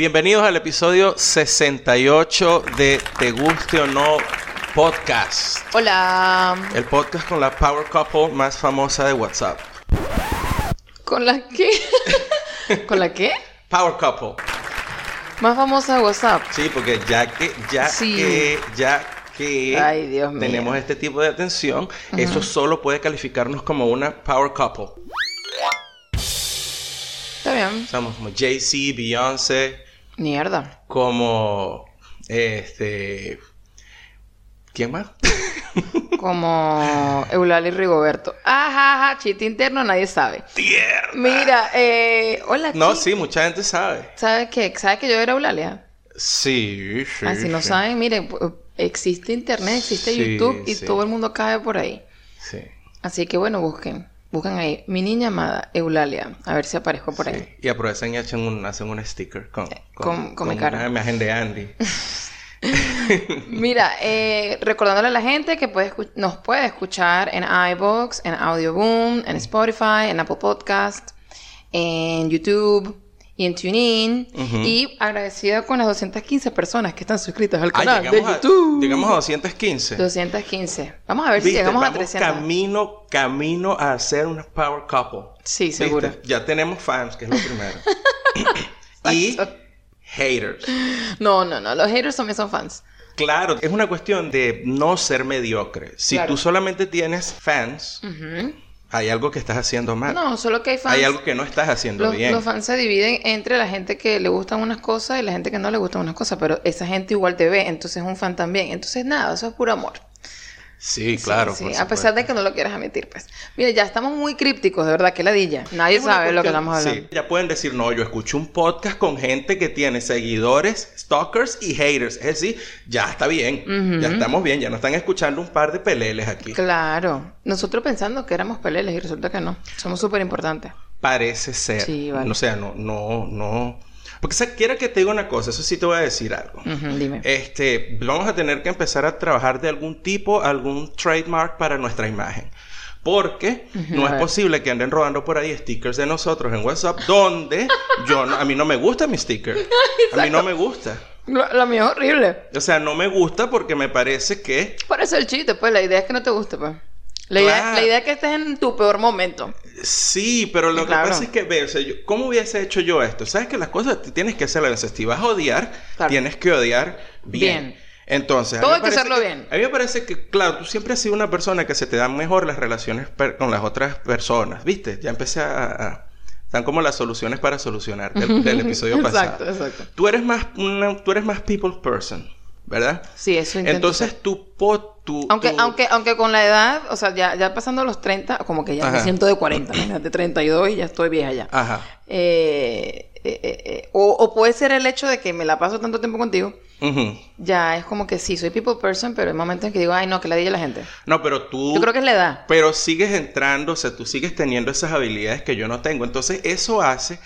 Bienvenidos al episodio 68 de Te Guste o No Podcast. Hola. El podcast con la Power Couple más famosa de WhatsApp. ¿Con la qué? ¿Con la qué? Power Couple. Más famosa de WhatsApp. Sí, porque ya que, ya Sí. que, ya que Ay, Dios mío. tenemos este tipo de atención, eso solo puede calificarnos como una Power Couple. Está bien. Somos como Jay-Z, Beyoncé, Mierda. como este. ¿Quién más? Como Eulalia y Rigoberto. Ajá, ajá, chiste interno, nadie sabe. Tierra. Mira, eh, hola, No, sí, mucha gente sabe. ¿Sabes qué? ¿Sabes que yo era Eulalia? Sí, sí. Ah, si no sí. saben, miren, existe internet, existe Sí, YouTube y sí. todo el mundo cae por ahí. Sí. Así que bueno, busquen. Buscan ahí. Mi niña amada, Eulalia. A ver si aparezco por ahí. Y aprovechan y hacen un, hacen un sticker con, con- con mi cara. una imagen de Andy. Mira, eh, recordándole a la gente que puede nos puede escuchar en iBox, en Audioboom, en Spotify, en Apple Podcast, en YouTube y en TuneIn. Ujú. Y agradecida con las 215 personas que están suscritas al Ah, canal de llegamos, a, YouTube. llegamos a 215. 215. Vamos a ver si llegamos a vamos 300. camino, camino a hacer una power couple. Sí, ¿Viste? seguro. Ya tenemos fans, que es lo primero. y haters. No, no, no. Los haters también son fans. Claro, es una cuestión de no ser mediocre. Si Claro. tú solamente tienes fans. Hay algo que estás haciendo mal. No, solo que hay fans. hay algo que no estás haciendo Los, bien. los fans se dividen entre la gente que le gustan unas cosas y la gente que no le gustan unas cosas, pero esa gente igual te ve, entonces es un fan también. Entonces nada, eso es puro amor. Sí, claro. Sí, por sí, a pesar de que no lo quieras admitir, pues. Mira, ya estamos muy crípticos, de verdad, que ladilla. Nadie sabe lo que cuestión- estamos hablando. Sí, ya pueden decir, no, yo escucho un podcast con gente que tiene seguidores, stalkers y haters. Es decir, ya está bien, ya estamos bien, ya no están escuchando un par de peleles aquí. Claro. Nosotros pensando que éramos peleles y resulta que no. Somos súper importantes. Parece ser. Sí, vale. O sea, no, no, no. Porque se quiera que te diga una cosa, eso sí te voy a decir algo. Dime. Este, vamos a tener que empezar a trabajar de algún tipo, algún trademark para nuestra imagen. Porque no es posible que anden rodando por ahí stickers de nosotros en WhatsApp donde yo no- a mí no me gusta mi sticker. A mí no me gusta. Lo, lo mío es horrible. O sea, no me gusta porque me parece que Por eso el chiste, pues. La idea es que no te guste, pues. La, idea, Claro. la idea es que estés en tu peor momento. sí, pero lo Claro. que pasa es que ve, o sea, yo- ¿cómo hubiese hecho yo esto? Sabes que las cosas tienes que hacerlas. Si vas a odiar, Claro. tienes que odiar bien. Bien. Entonces, Todo hay que hacerlo bien. A mí me parece que, claro, tú siempre has sido una persona que se te dan mejor las relaciones per- con las otras personas, ¿viste? Ya empecé a... a- están como las soluciones para solucionar del, del episodio Exacto, pasado. exacto. Tú eres más una, tú eres más people person, ¿verdad? Sí, eso intento Entonces tu po, tu, Aunque, aunque, aunque con la edad, o sea, ya, ya pasando los 30, como que ya me siento de 40, imagínate, 32 y ya estoy vieja ya. Ajá. Eh, eh, eh, o, o puede ser el hecho de que me la paso tanto tiempo contigo, Ujú. ya es como que sí, soy people person, pero hay momentos en que digo, ay, no, que la diga la gente. No, pero tú... Yo creo que es la edad. Pero sigues entrando, o sea, tú sigues teniendo esas habilidades que yo no tengo. Entonces, eso hace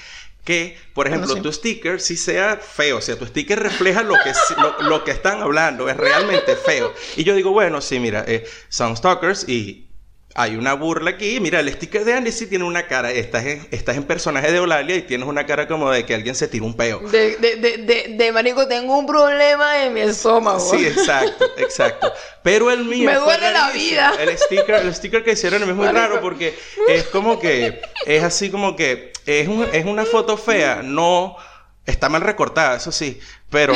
que, por Bueno, ejemplo, sí. tu sticker sí sea feo. O sea, tu sticker refleja lo que, lo, lo que están hablando. Es realmente feo. Y yo digo, bueno, sí, mira, eh, son stalkers y hay una burla aquí. Mira, el sticker de Andy sí tiene una cara. Estás en, estás en personaje de Eulalia y tienes una cara como de que alguien se tiró un peo. De, de, de, de, de marico, tengo un problema en mi estómago. Sí, exacto, exacto. Pero el mío. Me duele la vida. El sticker, el sticker que hicieron es muy Marico. raro porque es como que. Es así como que. Es, un- es una foto fea, no. Está mal recortada, eso sí. Pero.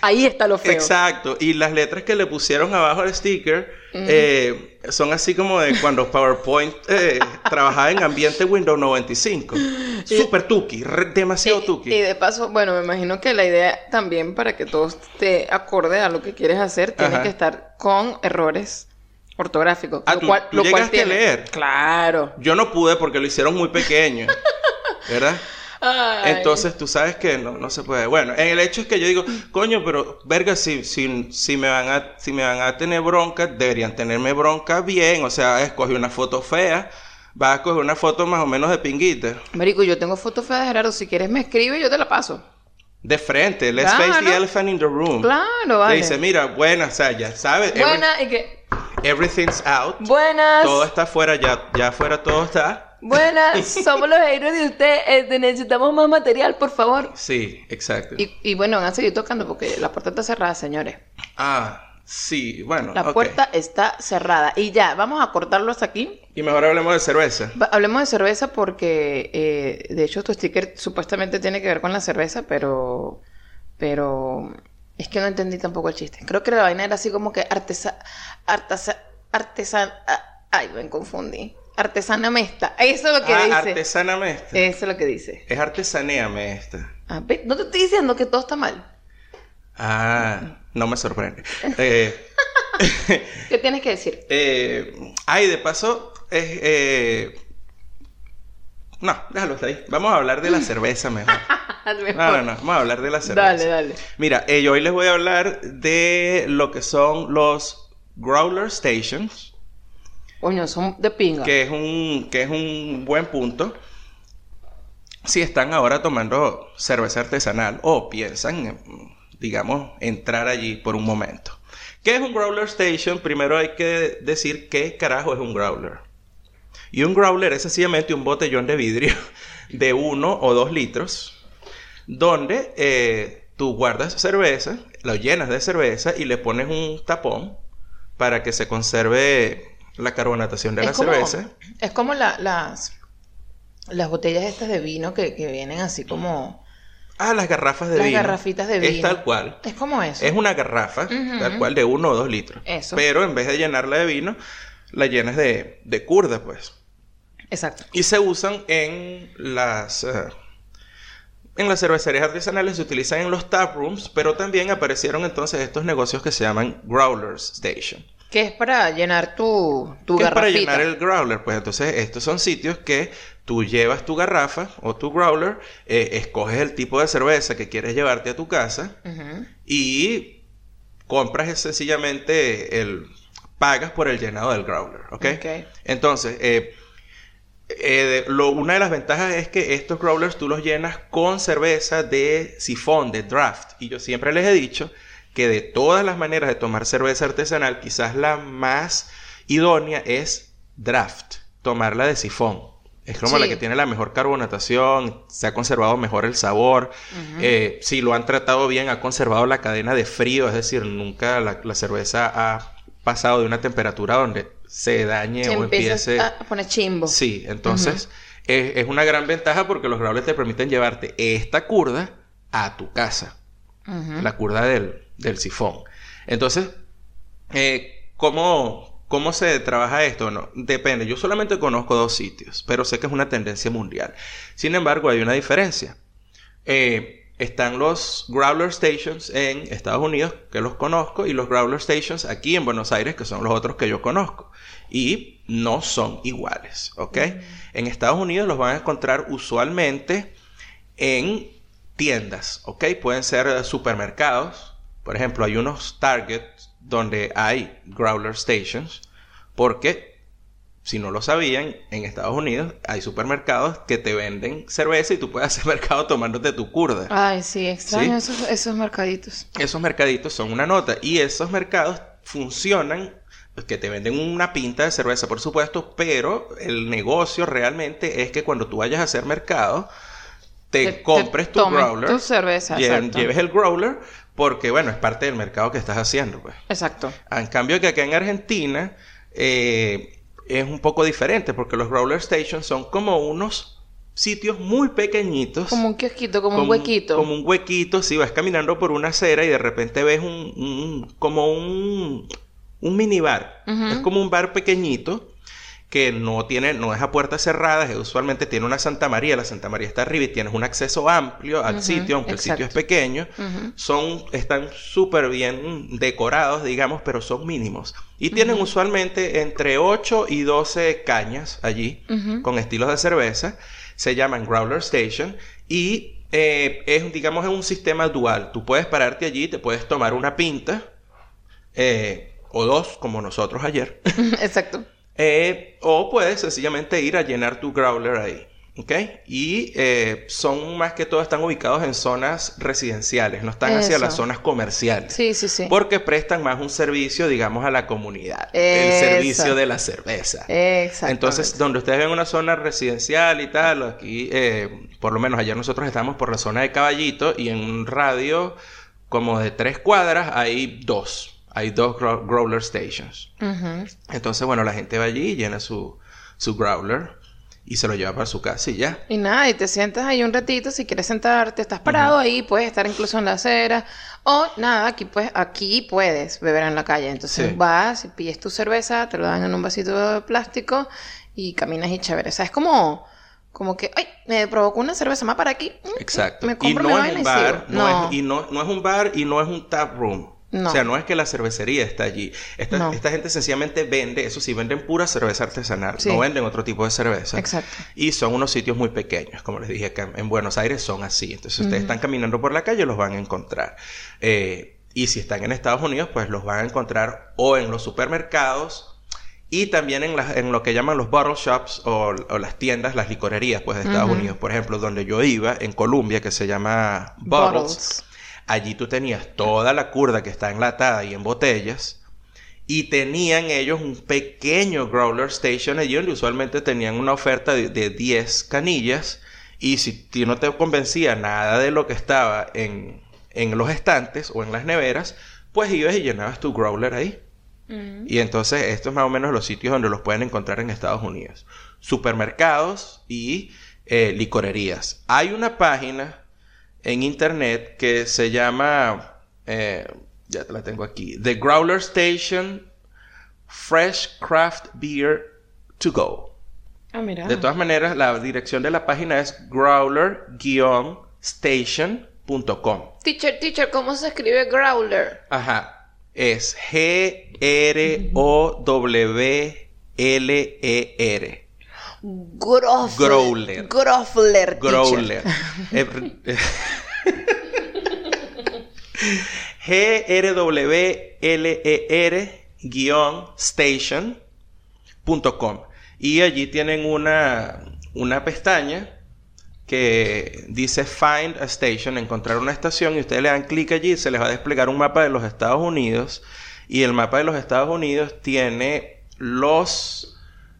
Ahí está lo feo. exacto. Y las letras que le pusieron abajo al sticker. eh, son así como de cuando PowerPoint eh, trabajaba en ambiente Windows 95. Super tuki, re- demasiado Y- tuki. Y de paso, bueno, me imagino que la idea también para que todo esté acorde a lo que quieres hacer, tiene que estar con errores ortográficos. Ah, lo ¿tú- cual, tú lo cual a leer? Claro. Yo no pude porque lo hicieron muy pequeño. ¿Verdad? Entonces tú sabes que no, no se puede. Bueno, en el hecho es que yo digo, coño, pero verga, si, si, si me van a, si me van a tener bronca, deberían tenerme bronca bien. O sea, escoge una foto fea, vas a escoger una foto más o menos de pinguita. Marico, yo tengo fotos feas de Gerardo. Si quieres me escribe y yo te la paso. De frente, let's Claro. face the elephant in the room. Claro, Le vale. dice, mira, buena, o sea, ya sabes, every- Buena y que... everything's out. Buenas. Todo está afuera, ya, ya afuera todo está. Buenas, somos los héroes de usted. Este, necesitamos más material, por favor. Sí, exacto. Y, y bueno, van a seguir tocando porque la puerta está cerrada, señores. Ah, sí, bueno. La puerta está cerrada. Y ya, vamos a cortarlo hasta aquí. Y mejor hablemos de cerveza. Hablemos de cerveza porque, eh, de hecho, tu sticker supuestamente tiene que ver con la cerveza, pero, pero es que no entendí tampoco el chiste. Creo que la vaina era así como que artesa, artesa, artesan, ah, ay, me confundí. Artesana mesta. Eso es lo que ah, dice. artesáname esta. Eso es lo que dice. Es artesanéame esta. Ah, no te estoy diciendo que todo está mal. Ah, no me sorprende. Eh, ¿Qué tienes que decir? eh, ay, de paso, es, eh, no, déjalo hasta ahí. Vamos a hablar de la cerveza mejor. No, no, no, vamos a hablar de la cerveza. Dale, dale. Mira, yo hoy les voy a hablar de lo que son los Growler Stations, Coño, son de pinga. que es un, que es un buen punto. Si están ahora tomando cerveza artesanal o piensan, digamos, entrar allí por un momento. ¿Qué es un Growler Station? Primero hay que decir qué carajo es un Growler. Y un Growler es sencillamente un botellón de vidrio de uno o dos litros donde eh, tú guardas cerveza, lo llenas de cerveza y le pones un tapón para que se conserve la carbonatación de la es como, cerveza. es como la- las, las botellas estas de vino que, que vienen así como... Ah, las garrafas de Las vino. garrafitas de Es vino. tal cual. Es como eso. Es una garrafa, tal cual, de uno o dos litros. Eso. Pero en vez de llenarla de vino, la llenas de, de curda, pues. Exacto. Y se usan en las... eh, en las cervecerías artesanales se utilizan en los tap rooms, pero también aparecieron entonces estos negocios que se llaman Growlers Station. Que es para llenar tu, tu que es para garrafita. llenar el growler. Pues entonces estos son sitios que tú llevas tu garrafa o tu growler, eh, escoges el tipo de cerveza que quieres llevarte a tu casa y compras sencillamente el pagas por el llenado del growler, ¿ok? Ok. Entonces, eh, eh, lo- una de las ventajas es que estos growlers tú los llenas con cerveza de sifón, de draft. Y yo siempre les he dicho que de todas las maneras de tomar cerveza artesanal, quizás la más idónea es draft, tomarla de sifón. Es como la que tiene la mejor carbonatación, se ha conservado mejor el sabor. Eh, si lo han tratado bien, ha conservado la cadena de frío, es decir, nunca la, la cerveza ha pasado de una temperatura donde se dañe Se o empiece. a poner chimbo. Sí, entonces es, es una gran ventaja porque los growlers te permiten llevarte esta curda a tu casa, la curda del, del sifón. Entonces, eh, ¿cómo, ¿cómo se trabaja esto? No, depende. Yo solamente conozco dos sitios, pero sé que es una tendencia mundial. Sin embargo, hay una diferencia. Eh, están los Growler Stations en Estados Unidos, que los conozco, y los Growler Stations aquí en Buenos Aires, que son los otros que yo conozco. Y no son iguales, ¿ok? En Estados Unidos los van a encontrar usualmente en tiendas, ¿ok? Pueden ser eh, supermercados. Por ejemplo, hay unos Target donde hay Growler Stations, porque si no lo sabían, en Estados Unidos hay supermercados que te venden cerveza y tú puedes hacer mercado tomándote tu curda. Ay, sí, extraño Sí. Esos, esos mercaditos. Esos mercaditos son una nota y esos mercados funcionan pues, que te venden una pinta de cerveza, por supuesto, pero el negocio realmente es que cuando tú vayas a hacer mercado, te, Te- te compres tu growler, tu cerveza, lle- lleves el growler, porque bueno, es parte del mercado que estás haciendo, pues. Exacto. En cambio que acá en Argentina eh, es un poco diferente, porque los growler stations son como unos sitios muy pequeñitos. Como un kiosquito, como, un huequito. Como un huequito, si vas caminando por una acera y de repente ves un, un- como un, un minibar. Es como un bar pequeñito que no tiene, no es a puertas cerradas, usualmente tiene una Santa María, la Santa María está arriba y tienes un acceso amplio al sitio, aunque el sitio es pequeño. Son, están súper bien decorados, digamos, pero son mínimos. Y tienen usualmente entre 8 y 12 cañas allí, con estilos de cerveza. Se llaman Growler Station. Y eh, es, digamos, es un sistema dual. Tú puedes pararte allí, te puedes tomar una pinta, eh, o dos, como nosotros ayer. Exacto. Eh, o puedes sencillamente ir a llenar tu growler ahí. ¿Ok? Y eh, son más que todo, están ubicados en zonas residenciales, no están hacia las zonas comerciales. Sí, sí, sí. Porque prestan más un servicio, digamos, a la comunidad. El servicio de la cerveza. Exacto. Entonces, donde ustedes ven una zona residencial y tal, aquí, eh, por lo menos ayer nosotros estamos por la zona de Caballito y en un radio como de tres cuadras hay dos. Hay dos grow- growler stations. Entonces, bueno, la gente va allí, llena su, su growler y se lo lleva para su casa y ya. Y nada, y te sientas ahí un ratito, si quieres sentarte, estás parado ahí, puedes estar incluso en la acera, o nada, aquí puedes, aquí puedes beber en la calle. Entonces Sí. vas y pides tu cerveza, te lo dan en un vasito de plástico y caminas y chévere. O sea, es como, como que, ay, me provocó una cerveza más para aquí. Mm, Exacto. Me Y compro no es un y bar, sigo. no, No. Es, y no, no es un bar y no es un tap room. No. O sea, no es que la cervecería está allí. Esta, No. esta gente sencillamente vende, eso sí, venden pura cerveza artesanal. Sí. No venden otro tipo de cerveza. Exacto. Y son unos sitios muy pequeños, como les dije acá en Buenos Aires son así. Entonces, ustedes están caminando por la calle, los van a encontrar. Eh, y si están en Estados Unidos, pues los van a encontrar o en los supermercados y también en, las- en lo que llaman los bottle shops o, o las tiendas, las licorerías, pues de Estados. Unidos. Por ejemplo, donde yo iba, en Colombia, que se llama Bottles. Bottles. Allí tú tenías toda la curda que está enlatada y en botellas. Y tenían ellos un pequeño growler station allí donde usualmente tenían una oferta de, de 10 canillas. Y si ti no te convencía nada de lo que estaba en, en los estantes o en las neveras, pues ibas y llenabas tu growler ahí. Mm. Y entonces estos es más o menos los sitios donde los pueden encontrar en Estados Unidos. Supermercados y eh, licorerías. Hay una página en internet que se llama, eh, ya te la tengo aquí, The Growler Station Fresh Craft Beer to Go. Ah, mira. De todas maneras, la dirección de la página es growler-station.com. Teacher, teacher, ¿cómo se escribe growler? Ajá. Es G-R-O-W-L-E-R. Growler. Growler. Growler. Growler. Eh, eh, G-R-W-L-E-R guion station.com. Y allí tienen una, una pestaña que dice Find a Station, encontrar una estación, y ustedes le dan clic allí y se les va a desplegar un mapa de los Estados Unidos. Y el mapa de los Estados Unidos tiene los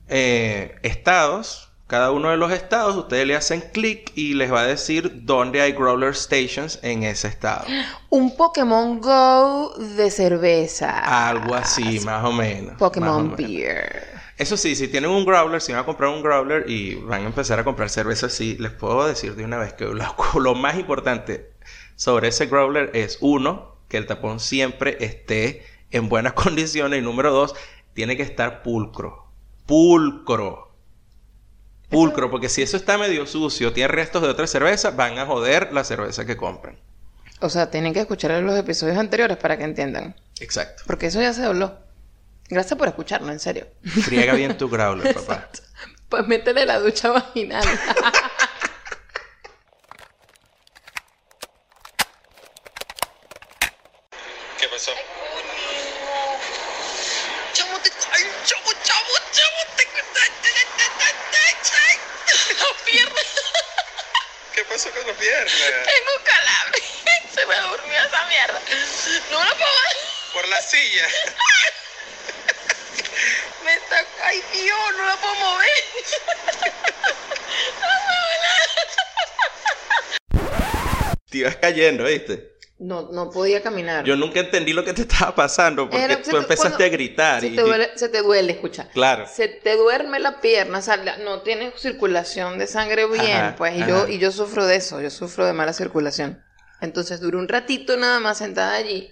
eh, estados, cada uno de los estados, ustedes le hacen clic y les va a decir dónde hay growler stations en ese estado. Un Pokémon Go de cerveza. Algo así, más o menos. o Pokémon menos. Beer. Eso sí, si tienen un growler, si van a comprar un growler y van a empezar a comprar cerveza, sí, les puedo decir de una vez que lo, lo más importante sobre ese growler es uno, que el tapón siempre esté en buenas condiciones y número dos, tiene que estar pulcro. Pulcro. Pulcro, porque si eso está medio sucio, tiene restos de otra cerveza, van a joder la cerveza que compran. O sea, tienen que escuchar los episodios anteriores para que entiendan. Exacto. Porque eso ya se habló. Gracias por escucharlo, en serio. Friega bien tu growler, papá. Pues métele la ducha vaginal. ¿Qué pasó? Chamo, te... Ay, chamo, chamo, chamo, te... La pierna. ¿Qué pasó con la pierna? Tengo calambre. Se me durmió esa mierda. No me la puedo ver. Por la silla. Me está... Ay, Dios, no la puedo mover. Te ibas cayendo, ¿viste? No, no podía caminar. Yo nunca entendí lo que te estaba pasando porque Era- tú te- empezaste cuando- a gritar. Se y, te, duele, se te duele, escucha. Claro. Se te duerme la pierna, o sea, la- no tienes circulación de sangre bien, Ajá, pues, y ajá. yo, y yo sufro de eso, yo sufro de mala circulación. Entonces duré un ratito nada más sentada allí,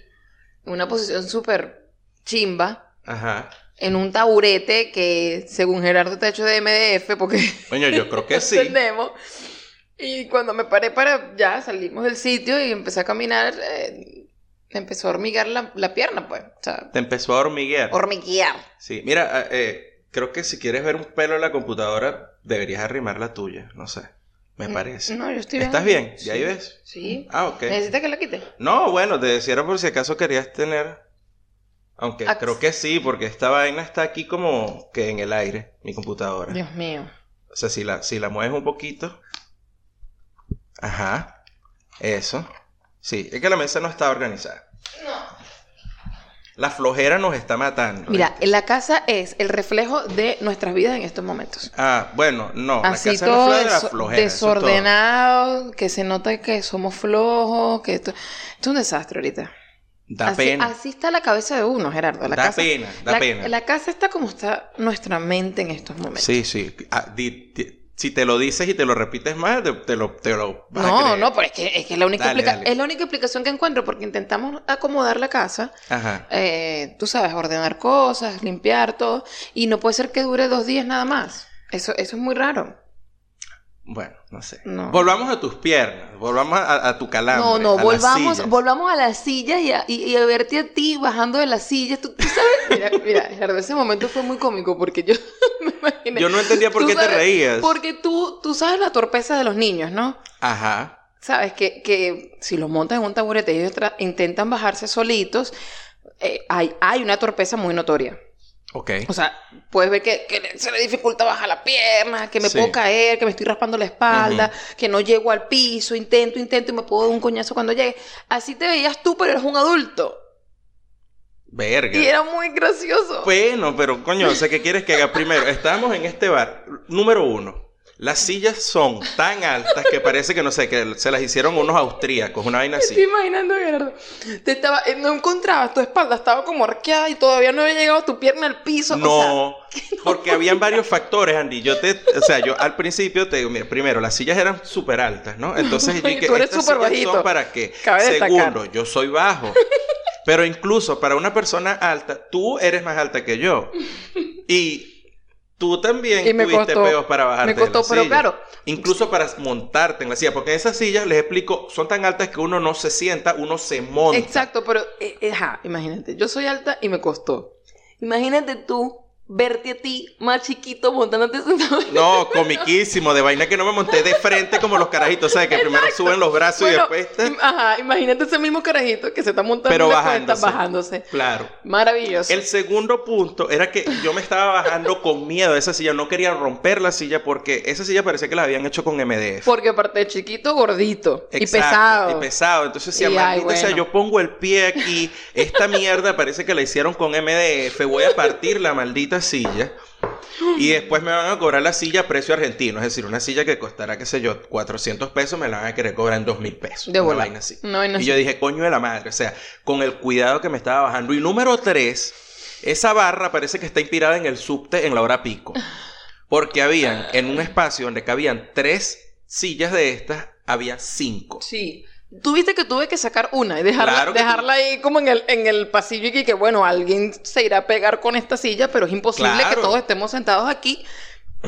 en una posición súper chimba, Ajá. en un taburete que según Gerardo está hecho de MDF, porque Coño, yo creo que sí. entendemos. Y cuando me paré para ya salimos del sitio y empecé a caminar, eh, me empezó a hormiguear la, la pierna, pues. O sea, Te empezó a hormiguear. hormiguear. Sí, mira, eh, eh, creo que si quieres ver un pelo en la computadora, deberías arrimar la tuya. No sé. Me parece. Mm, No, yo estoy bien. ¿Estás bien? Sí. ¿Ya ahí ves? Sí. Ah, ok. ¿Necesitas que la quite? No, bueno, te decía por si acaso querías tener. Aunque creo que sí, porque esta vaina está aquí como que en el aire, mi computadora. Dios mío. O sea, si la, si la mueves un poquito. Ajá. Eso. Sí, es que la mesa no está organizada. La flojera nos está matando. Mira, ¿viste? la casa es el reflejo de nuestras vidas en estos momentos. Ah, bueno, no. Así la casa todo no es la flojera. todo. desordenado, que se nota que somos flojos, que esto, esto es un desastre ahorita. Da así, pena. así está la cabeza de uno, Gerardo. La Da casa, pena, da la, pena. La casa está como está nuestra mente en estos momentos. Sí, sí. Ah, di- di- si te lo dices y te lo repites más, te, te lo, te lo vas a No, creer. no, pero es que, es que la única dale. es la única explicación que encuentro porque intentamos acomodar la casa, Ajá. eh, tú sabes, ordenar cosas, limpiar todo, y no puede ser que dure dos días nada más. Eso, eso es muy raro. Bueno, no sé. No. Volvamos a tus piernas. Volvamos a, a tu calambre. No, no, a volvamos, volvamos a las sillas y a, y- y a verte a ti bajando de las sillas. Tú, tú sabes, mira, mira, Gerardo, ese momento fue muy cómico porque yo me imaginé. Yo no entendía por qué te reías. Porque tú, tú sabes la torpeza de los niños, ¿no? Ajá. Sabes que, que si los montas en un taburete y ellos intentan bajarse solitos, eh, hay, hay una torpeza muy notoria. Ok. O sea, puedes ver que, se le dificulta bajar la pierna, que me Sí. puedo caer, que me estoy raspando la espalda, que no llego al piso, intento, intento y me puedo dar un coñazo cuando llegue. Así te veías tú, pero eres un adulto. Verga. Y era muy gracioso. Bueno, pero coño, o sea, ¿qué quieres que haga primero? Estábamos en este bar. Número uno. Las sillas son tan altas que parece que no sé, que se las hicieron unos austríacos, una vaina Me estoy así. imaginando, Gerardo. Te estaba, eh, no encontrabas tu espalda, estaba como arqueada y todavía no había llegado tu pierna al piso. o sea, No, porque habían varios factores, Andy. Yo te, o sea, yo al principio te digo, mira, primero, las sillas eran súper altas, ¿no? Entonces yo dije, tú eres ¿estas súper bajito. son para qué? Cabe destacar. Segundo, yo soy bajo. Pero incluso para una persona alta, tú eres más alta que yo. Y tú también Y me tuviste costó, peos para bajarte me costó, de la pero silla. claro. Incluso para montarte en la silla, porque esas sillas, les explico, son tan altas que uno no se sienta, uno se monta. Exacto, pero, eh, eh, ajá, imagínate, yo soy alta y me costó. Imagínate tú verte a ti más chiquito montándote sentado. en- No, comiquísimo, de vaina que no me monté de frente como los carajitos, ¿sabes? Que primero suben los brazos Bueno, y después... te- Ajá, imagínate ese mismo carajito que se está montando Pero la cuenta, bajándose. bajándose. Claro. Maravilloso. El segundo punto era que yo me estaba bajando con miedo de esa silla, no quería romper la silla porque esa silla parecía que la habían hecho con MDF. Porque aparte de chiquito, gordito. y pesado. Y pesado. Entonces, si Y, ay, maldita sea, bueno. yo pongo el pie aquí, esta mierda parece que la hicieron con MDF, voy a partir la maldita silla. Y después me van a cobrar la silla a precio argentino. Es decir, una silla que costará, qué sé yo, 400 pesos, me la van a querer cobrar en 2 mil pesos. De una vaina así. Una vaina y yo dije, coño de la madre. O sea, con el cuidado que me estaba bajando. Y número 3, esa barra parece que está inspirada en el subte en la hora pico. Porque habían, en un espacio donde cabían tres sillas de estas, había cinco. Sí. Tuviste que tuve que sacar una y dejarla, Claro dejarla ahí como en el, en el pasillo y que, bueno, alguien se irá a pegar con esta silla, pero es imposible Claro. que todos estemos sentados aquí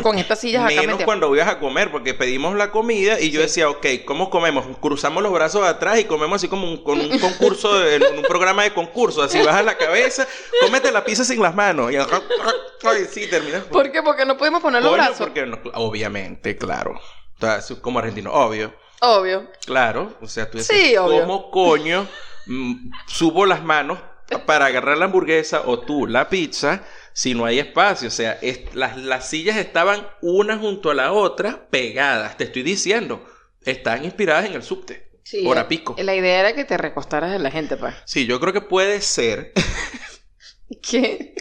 con estas sillas acá Menos cuando ibas a comer, porque pedimos la comida y yo Sí. decía, ok, ¿cómo comemos? Cruzamos los brazos atrás y comemos así como un, con un concurso, de- un programa de concurso, así bajas la cabeza, cómete la pizza sin las manos y ay, sí, terminas. ¿Por qué? Porque no podemos poner los brazos. porque no- obviamente, claro. O sea, es como argentino, obvio. Obvio. Claro, o sea, tú dices, Sí. ¿cómo coño mm, subo las manos para agarrar la hamburguesa o tú la pizza si no hay espacio? O sea, es- las, las sillas estaban una junto a la otra pegadas, te estoy diciendo. Están inspiradas en el subte. Sí, hora eh, pico. La idea era que te recostaras de la gente, pues. Sí, yo creo que puede ser ¿Qué?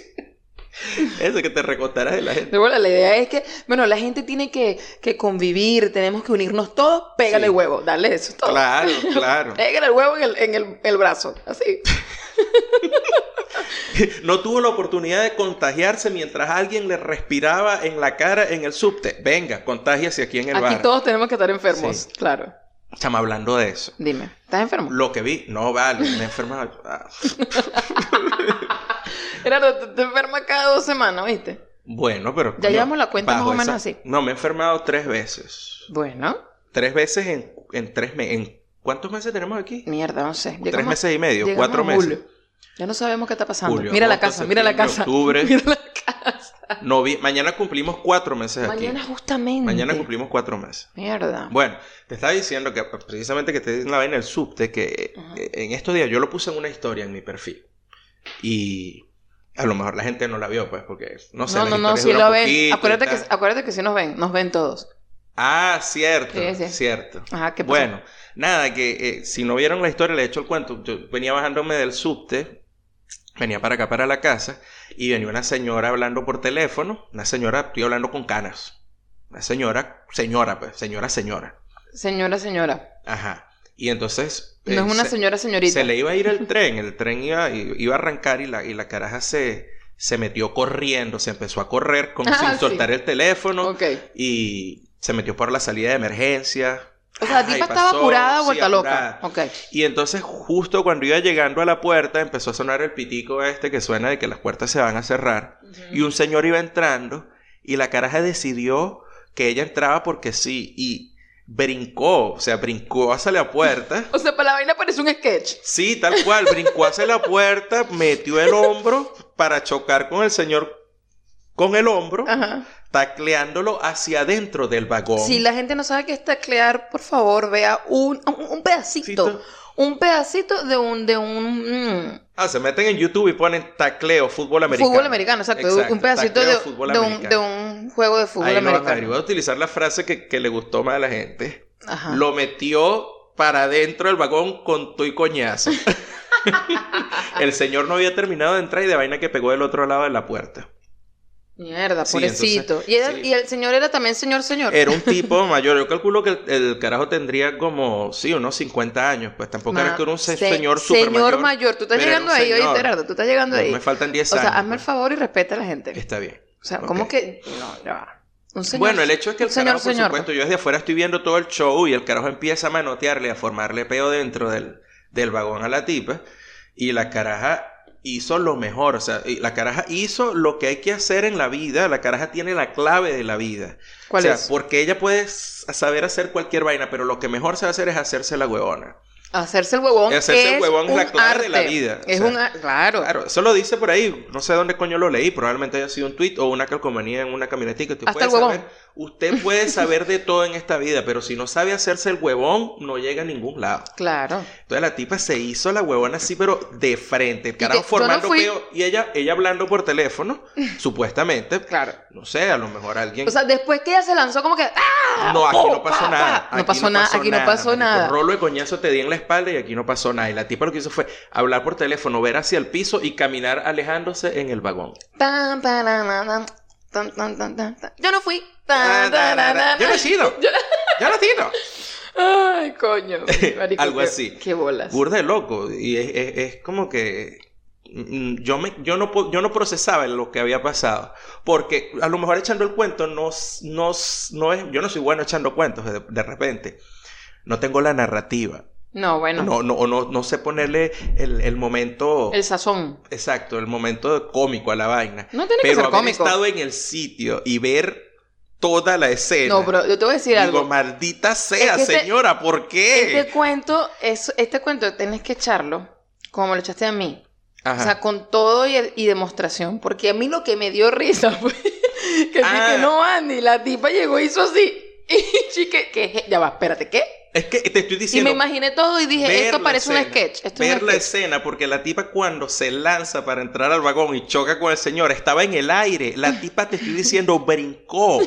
eso, que te recostaras de la gente. Pero bueno, la idea es que, bueno, la gente tiene que, que convivir, tenemos que unirnos todos, pégale Sí. huevo, dale eso, es todo. Claro, claro. Pégale el huevo en el, en el, el brazo, así. No tuvo la oportunidad de contagiarse mientras alguien le respiraba en la cara en el subte. Venga, contágiase aquí en el Aquí bar. todos tenemos que estar enfermos, Sí. claro. Estamos hablando de eso. Dime, ¿estás enfermo? Lo que vi, no vale, me he enfermado. Ah, Gerardo, te, te enfermas cada dos semanas, ¿viste? Bueno, pero. Ya llevamos la cuenta más o menos así. No, me he enfermado tres veces. Bueno, Tres veces en, en tres meses. ¿En ¿Cuántos meses tenemos aquí? mierda, no sé. Tres Llegamos- meses y medio, cuatro a meses. julio. Ya no sabemos qué está pasando. Julio, mira la casa, mira la casa. octubre. Mira la casa. Mañana cumplimos cuatro meses aquí. Mañana justamente. Mañana cumplimos cuatro meses. Mierda. Bueno, te estaba diciendo que precisamente que te dicen la vaina del subte, que eh, en estos días yo lo puse en una historia en mi perfil. Y A lo mejor la gente no la vio, pues, porque no sé. No, no, no, duran lo ven. Acuérdate que, acuérdate que sí nos ven, nos ven todos. Ah, cierto, Sí, sí. cierto. Ajá, ¿qué pasó? Bueno, nada, que eh, si no vieron la historia, le he hecho el cuento. Yo venía bajándome del subte, venía para acá, para la casa, y venía una señora hablando por teléfono. Una señora, estoy hablando con canas. Una señora, señora, pues, señora, señora. Señora, señora. Ajá. Y entonces. No eh, es una se- señora, señorita. Se le iba a ir el tren, el tren iba, iba a arrancar y la, y la caraja se, se metió corriendo, se empezó a correr como Ah, sin sí. soltar el teléfono Ok. y se metió por la salida de emergencia. O sea, la tipa estaba apurada, sí, vuelta apurada. loca. Ok. Y entonces justo cuando iba llegando a la puerta empezó a sonar el pitico este que suena de que las puertas se van a cerrar y un señor iba entrando y la caraja decidió que ella entraba porque sí y brincó, o sea, brincó hacia la puerta. O sea, para la vaina parece un sketch. Sí, tal cual, brincó hacia la puerta, metió el hombro para chocar con el señor con el hombro, Ajá. tacleándolo hacia adentro del vagón. Si la gente no sabe qué es taclear, por favor, vea un, un, pedacito. Cito. Un pedacito de un, de un mm, Ah, se meten en YouTube y ponen tacleo, fútbol americano. fútbol americano, exacto. un pedacito tacleo, de, fútbol de un, de un juego de fútbol Ahí americano. Voy a utilizar la frase que, que le gustó más a la gente. Ajá. Lo metió para adentro del vagón con tu y coñazo. el señor no había terminado de entrar y de vaina que pegó del otro lado de la puerta. Mierda, Sí, pobrecito. entonces, y, era- sí. y el señor era también señor, señor. Era un tipo mayor. Yo calculo que el, el carajo tendría como, sí, unos 50 años. Pues tampoco era Ma- que era un se- se- señor super Señor mayor. Tú estás era llegando ahí, oye, señor. Gerardo, tú estás llegando No, ahí. me faltan 10 o años. sea, hazme el pues. favor y respeta a la gente. Está bien. O sea. ¿cómo que...? No, ya va. Un señor... bueno, el hecho es que el señor, carajo, por señor, supuesto, yo desde afuera estoy viendo todo el show y el carajo empieza a manotearle, a formarle peo dentro del, del vagón a la tipa. Y la caraja hizo lo mejor, o sea, la caraja hizo lo que hay que hacer en la vida, la caraja tiene la clave de la vida. ¿Cuál o sea, es? porque ella puede saber hacer cualquier vaina, pero lo que mejor se va a hacer es hacerse la huevona. Hacerse el huevón Hacerse el huevón es la clave arte. de la vida, o Es sea, un... a- Claro. Claro, eso lo dice por ahí, no sé dónde coño lo leí, probablemente haya sido un tweet o una calcomanía en una camionetica. Usted Hasta puede el huevón. saber, usted puede saber de todo en esta vida, pero si no sabe hacerse el huevón, no llega a ningún lado. Claro. Entonces la tipa se hizo la huevona así, pero de frente, carajo formando no peo, y ella, ella hablando por teléfono, supuestamente. Claro. No sé, a lo mejor alguien. O sea, después que ella se lanzó como que. ¡Ah! No, aquí ¡Oh, no pasó nada. Pa. No pasó nada, aquí no pasó nada. nada. Rolo de coñazo te di en la espalda y aquí no pasó nada. Y la tipa lo que hizo fue hablar por teléfono, ver hacia el piso y caminar alejándose en el vagón. Yo no fui. Ah, Yo no he sido. Yo no he sido. Ay, coño. marico, Algo qué- así. Qué bolas. Burda de loco. Y es, es- es como que. mm, Yo, me, yo, no, yo no procesaba lo que había pasado. Porque a lo mejor echando el cuento no, no, no es. Yo no soy bueno echando cuentos de, de repente. No tengo la narrativa. No, bueno. No, no, no, no sé ponerle el, el momento. El sazón. Exacto, el momento cómico a la vaina. No tiene que Pero ser haber cómico. estado en el sitio y ver toda la escena. No, pero yo te voy a decir Digo, algo. maldita sea, Es que este- señora, ¿por qué? Este cuento, es, este cuento tenés que echarlo como me lo echaste a mí. Ajá. O sea, con todo y, y demostración. Porque a mí lo que me dio risa fue que sí Ah. que no, Andy, la tipa llegó y hizo así. Y chique, que ya va, espérate, ¿qué? Es que te estoy Y diciendo. me imaginé todo y dije, esto parece un sketch. Esto es ver un la sketch. escena, porque la tipa cuando se lanza para entrar al vagón y choca con el señor, estaba en el aire. La tipa, te estoy diciendo, brincó.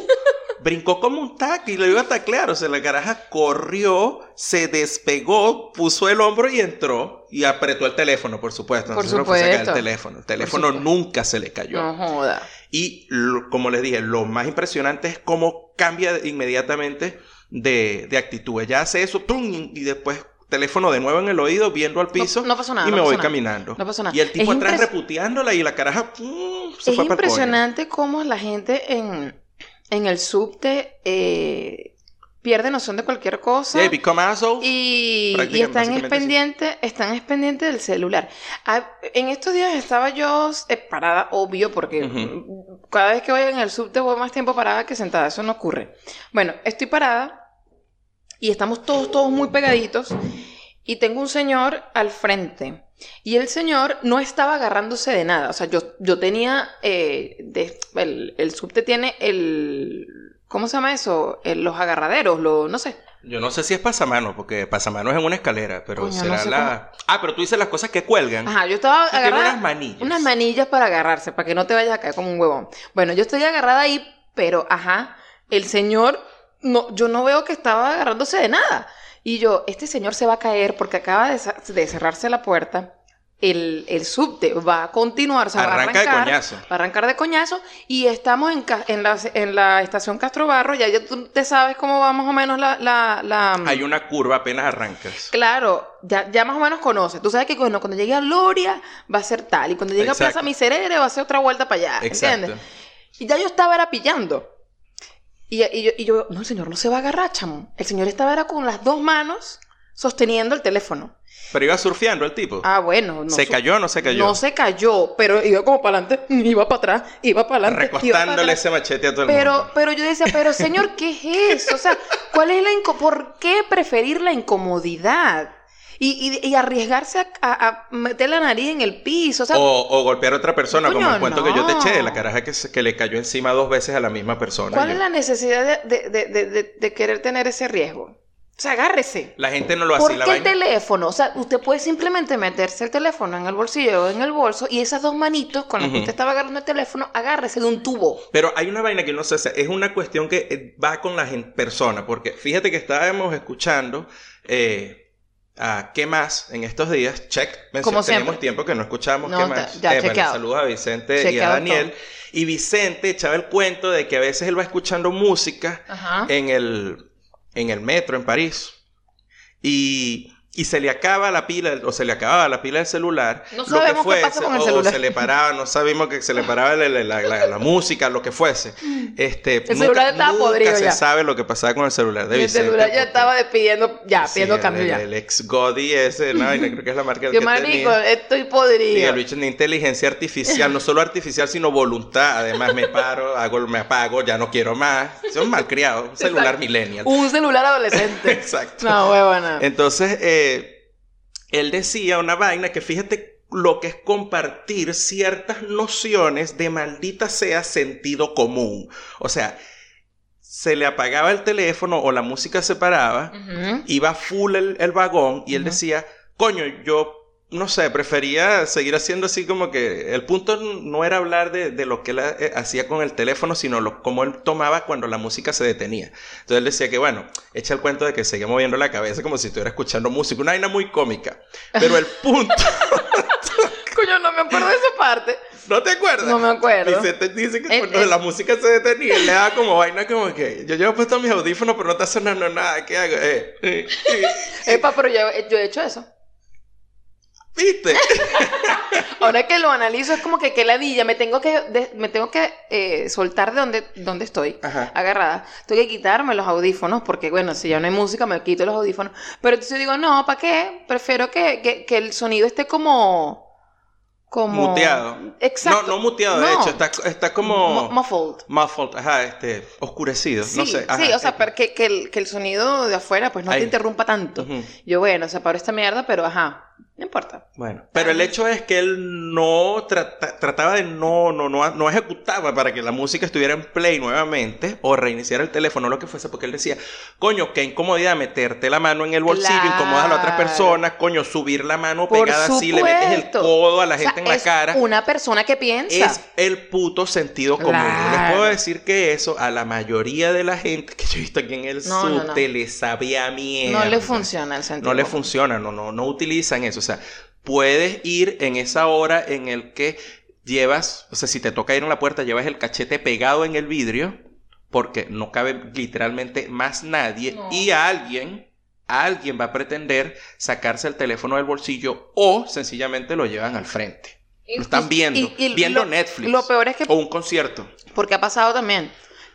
Brincó como un taco y lo iba a taclear. O sea, la caraja corrió, se despegó, puso el hombro y entró. Y apretó el teléfono, por supuesto. Por Entonces no fue a sacar supuesto. el teléfono. El teléfono supuesto. nunca se le cayó. No joda. Y lo- como les dije, lo más impresionante es cómo cambia inmediatamente de, de actitud. Ella hace eso, ¡tum! y después teléfono de nuevo en el oído, viendo al piso. no pasó nada, Y me voy nada. caminando. No pasó nada. Y el tipo Es atrás impres- reputeándola y la caraja se es fue impresionante cómo la gente en, en el subte eh, pierde noción de cualquier cosa. Yeah, become assholes. Y, y están es básicamente sí. están es pendientes del celular. Ah, en estos días estaba yo eh, parada, obvio, porque Ujú. cada vez que voy en el subte voy más tiempo parada que sentada, eso no ocurre. Bueno, estoy parada y estamos todos, todos muy pegaditos y tengo un señor al frente. Y el señor no estaba agarrándose de nada. O sea, yo, yo tenía. eh, de- el, el subte tiene el, ¿cómo se llama eso? Eh, los agarraderos, lo, no sé. Yo no sé si es pasamano, porque pasamano es en una escalera, pero Coño, no será sé la... Ah, pero tú dices las cosas que cuelgan. Ajá, yo estaba Tiene agarrada. unas manillas. Unas manillas para agarrarse, para que no te vayas a caer como un huevón. Bueno, yo estoy agarrada ahí, pero ajá, el señor, no, yo no veo que estaba agarrándose de nada. Y yo, este señor se va a caer porque acaba de, de cerrarse la puerta. El, el subte va a continuar, o sea, va a Arranca de arrancar, coñazo. va a arrancar de coñazo y estamos en, la, en la estación Castro Barro, ya, ya tú te sabes cómo va más o menos la... la, la- Hay una curva apenas arrancas. Claro, ya, ya más o menos conoces. Tú sabes que bueno, cuando llegue a Gloria va a ser tal. Y cuando llegue Exacto. a Plaza Miserere va a ser otra vuelta para allá. Exacto. ¿Entiendes? Y ya yo estaba era pillando. Y, y yo, y yo, no, el señor no se va a agarrar, chamo. El señor estaba era con las dos manos sosteniendo el teléfono. Pero iba surfeando el tipo. Ah, bueno. No ¿Se su- cayó o no se cayó? No se cayó, pero iba como para adelante, iba para atrás, iba para adelante. Recostándole ese machete a todo el Pero, mundo. pero yo decía, pero señor, ¿qué es eso? O sea, ¿cuál es la inco- ¿por qué preferir la incomodidad? Y, y- y arriesgarse a, a- a meter la nariz en el piso. O sea, O, o golpear a otra persona, como el cuento que yo te eché, la caraja que, se- que le cayó encima dos veces a la misma persona. ¿cuál Yo- es la necesidad de- de- de- de querer tener ese riesgo? O sea, agárrese. La gente no lo hace. ¿Por la qué el teléfono? O sea, usted puede simplemente meterse el teléfono en el bolsillo o en el bolso y esas dos manitos con las que usted estaba agarrando el teléfono, agárrese de un tubo. Pero hay una vaina que no sé, o sea, es una cuestión que eh, va con la persona, porque fíjate que estábamos escuchando eh, a ¿Qué más? en estos días, check, Como tenemos tiempo que no escuchamos No, ¿Qué más? ya, Eh, bueno, saludos a Vicente y a Daniel. Y Vicente echaba el cuento de que a veces él va escuchando música Ajá. en el, en el metro en París. Y, y se le acaba la pila o se le acababa la pila del celular. No lo que sabemos qué fuese, pasa con el o- o celular. se le paraba, no sabíamos que se le paraba la, la- la- la- música, lo que fuese. Este, El celular estaba nunca podrido se ya. sabe lo que pasaba con el celular de Y el Vicente. celular ya estaba despidiendo, ya, Sí, pidiendo cambio el, ya. El ex Godi ese, no, y creo que es la marca que marico, tenía. estoy podrido. el bicho de inteligencia artificial, no solo artificial, sino voluntad. Además, me paro, hago, me apago, ya no quiero más. Soy un malcriado, un celular millennial. Un celular adolescente. Exacto. no, huevona. Entonces, eh, él decía una vaina que fíjate lo que es compartir ciertas nociones de maldita sea sentido común. O sea, se le apagaba el teléfono o la música se paraba, Ujú. iba full el, el vagón y él decía, coño, yo no sé, prefería seguir haciendo así como que el punto no era hablar de, de lo que él eh, hacía con el teléfono, sino lo, cómo él tomaba cuando la música se detenía. Entonces él decía que, bueno, echa el cuento de que seguía moviendo la cabeza como si estuviera escuchando música, una vaina muy cómica. Pero el punto, Coño, no me acuerdo de esa parte. ¿no te acuerdas? No me acuerdo. Vicente dice que Eh, cuando eh. la música se detenía, él le daba como vaina como que yo llevo puesto mis audífonos, pero no está sonando nada, ¿qué hago? Eh, eh, eh. Epa, pero yo, yo he hecho eso. ¿Viste? Ahora que lo analizo, es como que qué ladilla. Me tengo que, de- me tengo que eh, soltar de donde, donde estoy. Ajá. Agarrada. Tengo que quitarme los audífonos, porque bueno, si ya no hay música, me quito los audífonos. Pero entonces digo, no, ¿para qué? Prefiero que, que, que el sonido esté como. Como. Muteado. Exacto. No, no muteado, de hecho, está, está como... Mu- Muffled. Muffled, ajá, este, oscurecido, Sí, no sé. ajá, sí, o sea, eh, para que, que el, que el sonido de afuera pues no Ahí. te interrumpa tanto. Yo, bueno, se paró esta mierda, pero ajá, no importa. Bueno, pero el hecho es que él no trata- trataba de no, no, no, no ejecutaba para que la música estuviera en play nuevamente o reiniciar el teléfono, lo que fuese, porque él decía, coño, qué incomodidad meterte la mano en el bolsillo, Claro. incomodas a la otra persona, coño, subir la mano Por pegada así, le metes el codo a la O sea, gente en la es cara. Una persona que piensa. Es el puto sentido común. Les puedo decir que eso a la mayoría de la gente que yo he visto aquí en el No, no, subte no. le sabía mierda. no le funciona el sentido. No le común. funciona, no, no, no utilizan eso. O sea, puedes ir en esa hora en el que llevas, o sea, si te toca ir en la puerta, llevas el cachete pegado en el vidrio, porque no cabe literalmente más nadie, No. y alguien, alguien va a pretender sacarse el teléfono del bolsillo o sencillamente lo llevan al frente. Y- Lo están viendo, y- y viendo lo- Netflix. Lo peor es que, O un concierto. porque ha pasado también,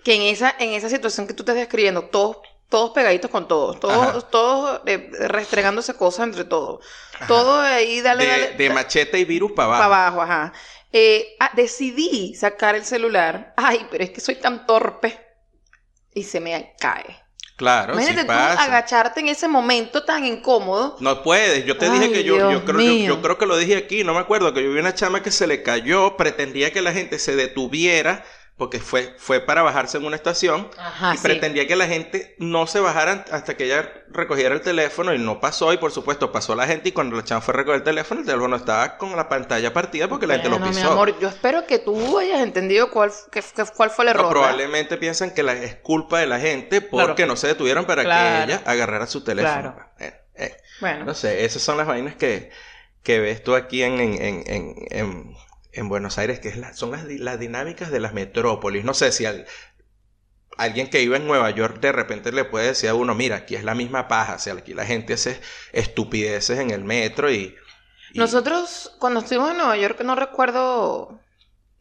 que en esa, en esa situación que tú estás describiendo, todos, todos pegaditos con todos, todos, Ajá. todos eh, restregándose cosas entre todos. Todo ahí, dale, de, dale. de machete y virus para para abajo. abajo, ajá. Eh, ah, decidí sacar el celular. Ay, pero es que soy tan torpe. Y se me cae. Claro, sí Imagínate tú pasa. agacharte en ese momento tan incómodo. No puedes, yo te Ay, dije que yo, yo, creo, yo creo que lo dije aquí, no me acuerdo, que yo vi una chama que se le cayó, pretendía que la gente se detuviera porque fue, fue para bajarse en una estación Ajá, y sí. pretendía que la gente no se bajara hasta que ella recogiera el teléfono y no pasó y por supuesto pasó la gente y cuando la chama fue a recoger el teléfono el teléfono estaba con la pantalla partida porque la gente lo Bueno, mi pisó. amor, yo espero que tú hayas entendido cuál, que- que- cuál fue el No, error. ¿verdad? probablemente piensan que la, es culpa de la gente porque Claro. no se detuvieron para Claro. que ella agarrara su teléfono. Claro. Eh, eh, Bueno, no sé, esas son las vainas que, que ves tú aquí en, en, en, en, en- en Buenos Aires, que es la- son las, las dinámicas de las metrópolis. No sé si al- alguien que vive en Nueva York de repente le puede decir a uno, mira, aquí es la misma paja, o sea, aquí la gente hace estupideces en el metro y... y- nosotros cuando estuvimos en Nueva York no recuerdo...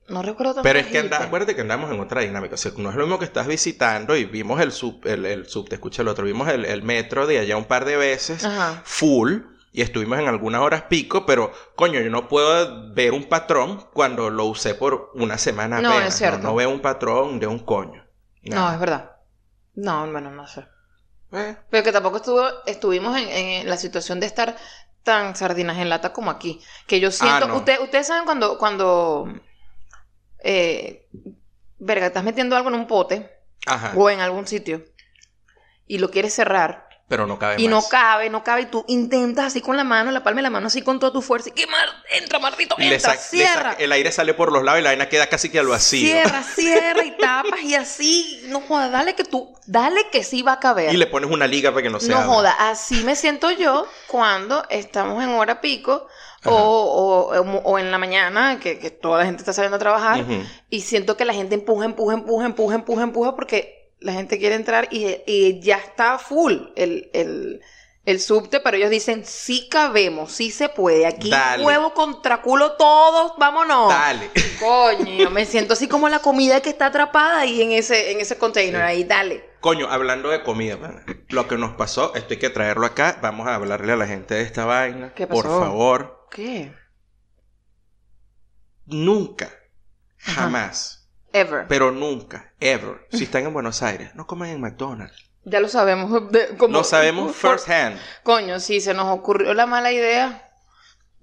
No recuerdo tanto. Pero es que anda, acuérdate que andamos en otra dinámica. O sea, no es lo mismo que estás visitando y vimos el sub, el, el sub, te escucha el otro, vimos el, el metro de allá un par de veces, Ajá. full, y estuvimos en algunas horas pico, pero coño, yo no puedo ver un patrón cuando lo usé por una semana No, apenas. es cierto. No, veo un patrón de un coño. No, es verdad. No, bueno, no sé. Eh, Pero que tampoco estuvo, estuvimos en, en la situación de estar tan sardinas en lata como aquí. Que yo siento. Ah, no. usted- ustedes saben cuando. cuando eh, verga, estás metiendo algo en un pote Ajá. o en algún sitio y lo quieres cerrar Pero no cabe y no cabe, no cabe y tú intentas así con la mano, la palma de la mano así con toda tu fuerza y que mar, entra, Martito, entra, cierra. el aire sale por los lados y la vaina queda casi que al vacío. Cierra, cierra y tapas y así. No joda, dale que tú, dale que sí va a caber. Y le pones una liga para que no se No abra. joda, así me siento yo cuando estamos en hora pico o, o, o- en la mañana, que, que toda la gente está saliendo a trabajar, y siento que la gente empuja, empuja, empuja, empuja, empuja, empuja, porque la gente quiere entrar y, y ya está full el, el, el subte, pero ellos dicen, sí cabemos, sí se puede, aquí Dale. huevo contra culo todos, vámonos. Dale. Coño, me siento así como la comida que está atrapada ahí en ese, en ese container, Sí. ahí, dale. Coño, hablando de comida, lo que nos pasó, esto hay que traerlo acá. Vamos a hablarle a la gente de esta vaina. ¿Qué Por pasó? favor, ¿Qué? nunca, Ajá. jamás, Ever. pero nunca, ever, si están en Buenos Aires, no coman en McDonald's. Ya lo sabemos. de- como- Lo sabemos first hand. Coño, sí, se nos ocurrió la mala idea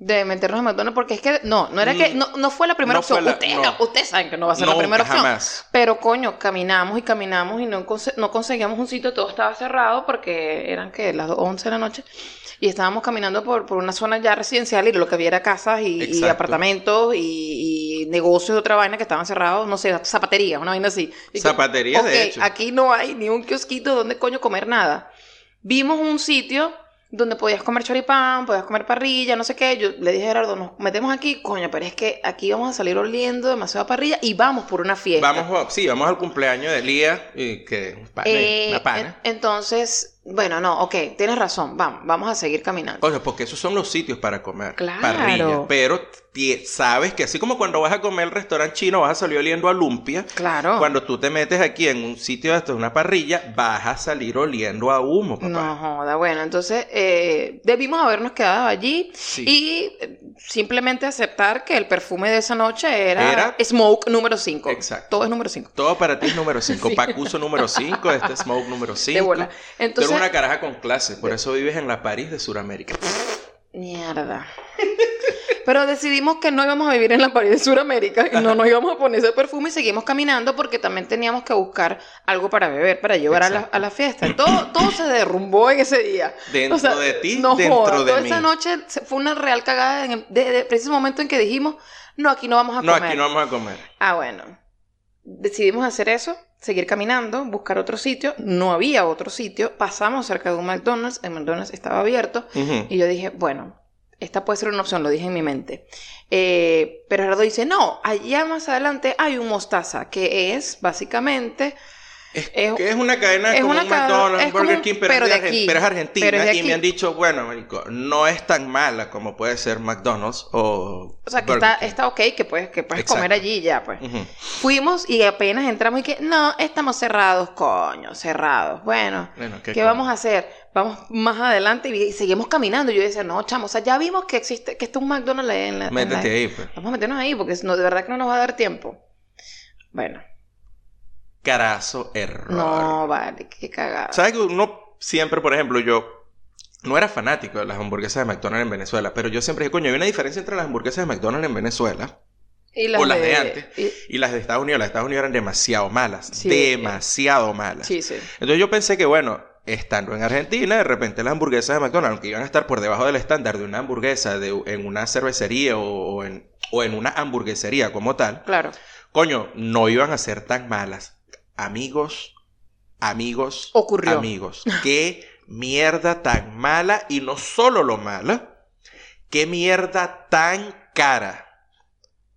de meternos en McDonald's porque es que no, no era que no, no fue la primera No opción. la- ustedes, no. ustedes saben que no va a ser la primera opción. jamás. Pero coño, caminamos y caminamos y no, no conseguíamos un sitio, todo estaba cerrado porque eran que las 11 de la noche y estábamos caminando por, por una zona ya residencial y lo que había era casas y, y apartamentos y, y negocios de otra vaina que estaban cerrados, no sé, zapaterías, una vaina así. Y que, Zapaterías, de hecho. aquí no hay ni un kiosquito donde coño comer nada. Vimos un sitio donde podías comer choripán, podías comer parrilla, no sé qué. Yo le dije a Gerardo, nos metemos aquí, coño, pero es que aquí vamos a salir oliendo demasiado parrilla y vamos por una fiesta. Vamos, sí, vamos al cumpleaños de Lía, y que Eh, una pana. en- entonces, bueno, no, ok, tienes razón, vamos, vamos a seguir caminando. Coño, porque esos son los sitios para comer. Claro. Parrilla. Pero sabes que así como cuando vas a comer al restaurante chino vas a salir oliendo a lumpia. Claro. Cuando tú te metes aquí en un sitio de esto, una parrilla, vas a salir oliendo a humo, papá. No joda, bueno, entonces eh, debimos habernos quedado allí Sí. y eh, simplemente aceptar que el perfume de esa noche era, Era- Smoke número 5. Exacto. Todo es número 5. Todo para ti es número 5. Sí. Pacuso número 5, este Smoke número 5. De bola. Tú Entonces, eres una caraja con clase, por eso vives en la París de Sudamérica. mierda. Pero decidimos que no íbamos a vivir en la pared de Sudamérica y no nos íbamos a poner ese perfume y seguimos caminando porque también teníamos que buscar algo para beber, para llevar a la, a la fiesta. Todo, todo se derrumbó en ese día. Dentro de ti, no dentro joda, de toda mí. esa noche fue una real cagada en el, de, de- preciso momento en que dijimos, no, aquí no vamos a No, comer. aquí no vamos a comer. Ah, bueno. Decidimos hacer eso, seguir caminando, buscar otro sitio. No había otro sitio. Pasamos cerca de un McDonald's. El McDonald's estaba abierto. Y yo dije, bueno, esta puede ser una opción, lo dije en mi mente. Eh, pero Gerardo dice, no, allá más adelante hay un mostaza, que es básicamente... Es, Es- que es una cadena es como una un cadena- McDonald's, es Burger King, pero, pero es de aquí. pero es argentina. Pero es de y me han dicho, bueno, marico, no es tan mala como puede ser McDonald's o O sea, que está, está ok, que puedes, que puedes Exacto. comer allí ya, pues. Fuimos y apenas entramos y que, no, estamos cerrados, coño, cerrados. Bueno, Bueno, ¿qué, ¿qué vamos a hacer? Vamos más adelante y seguimos caminando. Yo decía, no, chamo, o sea, ya vimos que existe, que está un McDonald's en la... en la- Métete ahí, pues. Vamos a meternos ahí porque no, de verdad que no nos va a dar tiempo. Bueno, Carazo error. no, vale, qué cagada. ¿Sabes que uno siempre, por ejemplo, yo no era fanático de las hamburguesas de McDonald's en Venezuela, pero yo siempre dije, coño, hay una diferencia entre las hamburguesas de McDonald's en Venezuela Y o las de, antes. y- Y las de Estados Unidos, las de Estados Unidos eran demasiado malas. Sí. demasiado malas. Sí, sí. Entonces yo pensé que, bueno, estando en Argentina, de repente las hamburguesas de McDonald's, aunque iban a estar por debajo del estándar de una hamburguesa de, en una cervecería o, o en, o en una hamburguesería como tal, Claro. coño, no iban a ser tan malas. Amigos, amigos, Ocurrió. amigos. Qué mierda tan mala y no solo lo mala, qué mierda tan cara.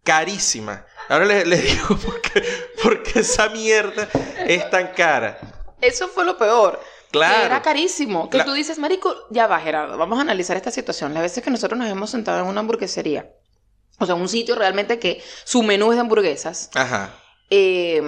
Carísima. Ahora les, les digo por qué, por qué esa mierda es tan cara. Eso fue lo peor. Claro. Que era carísimo. Que tú dices, marico, ya va, Gerardo, vamos a analizar esta situación. Las veces que nosotros nos hemos sentado en una hamburguesería, o sea, un sitio realmente que su menú es de hamburguesas, Ajá. eh,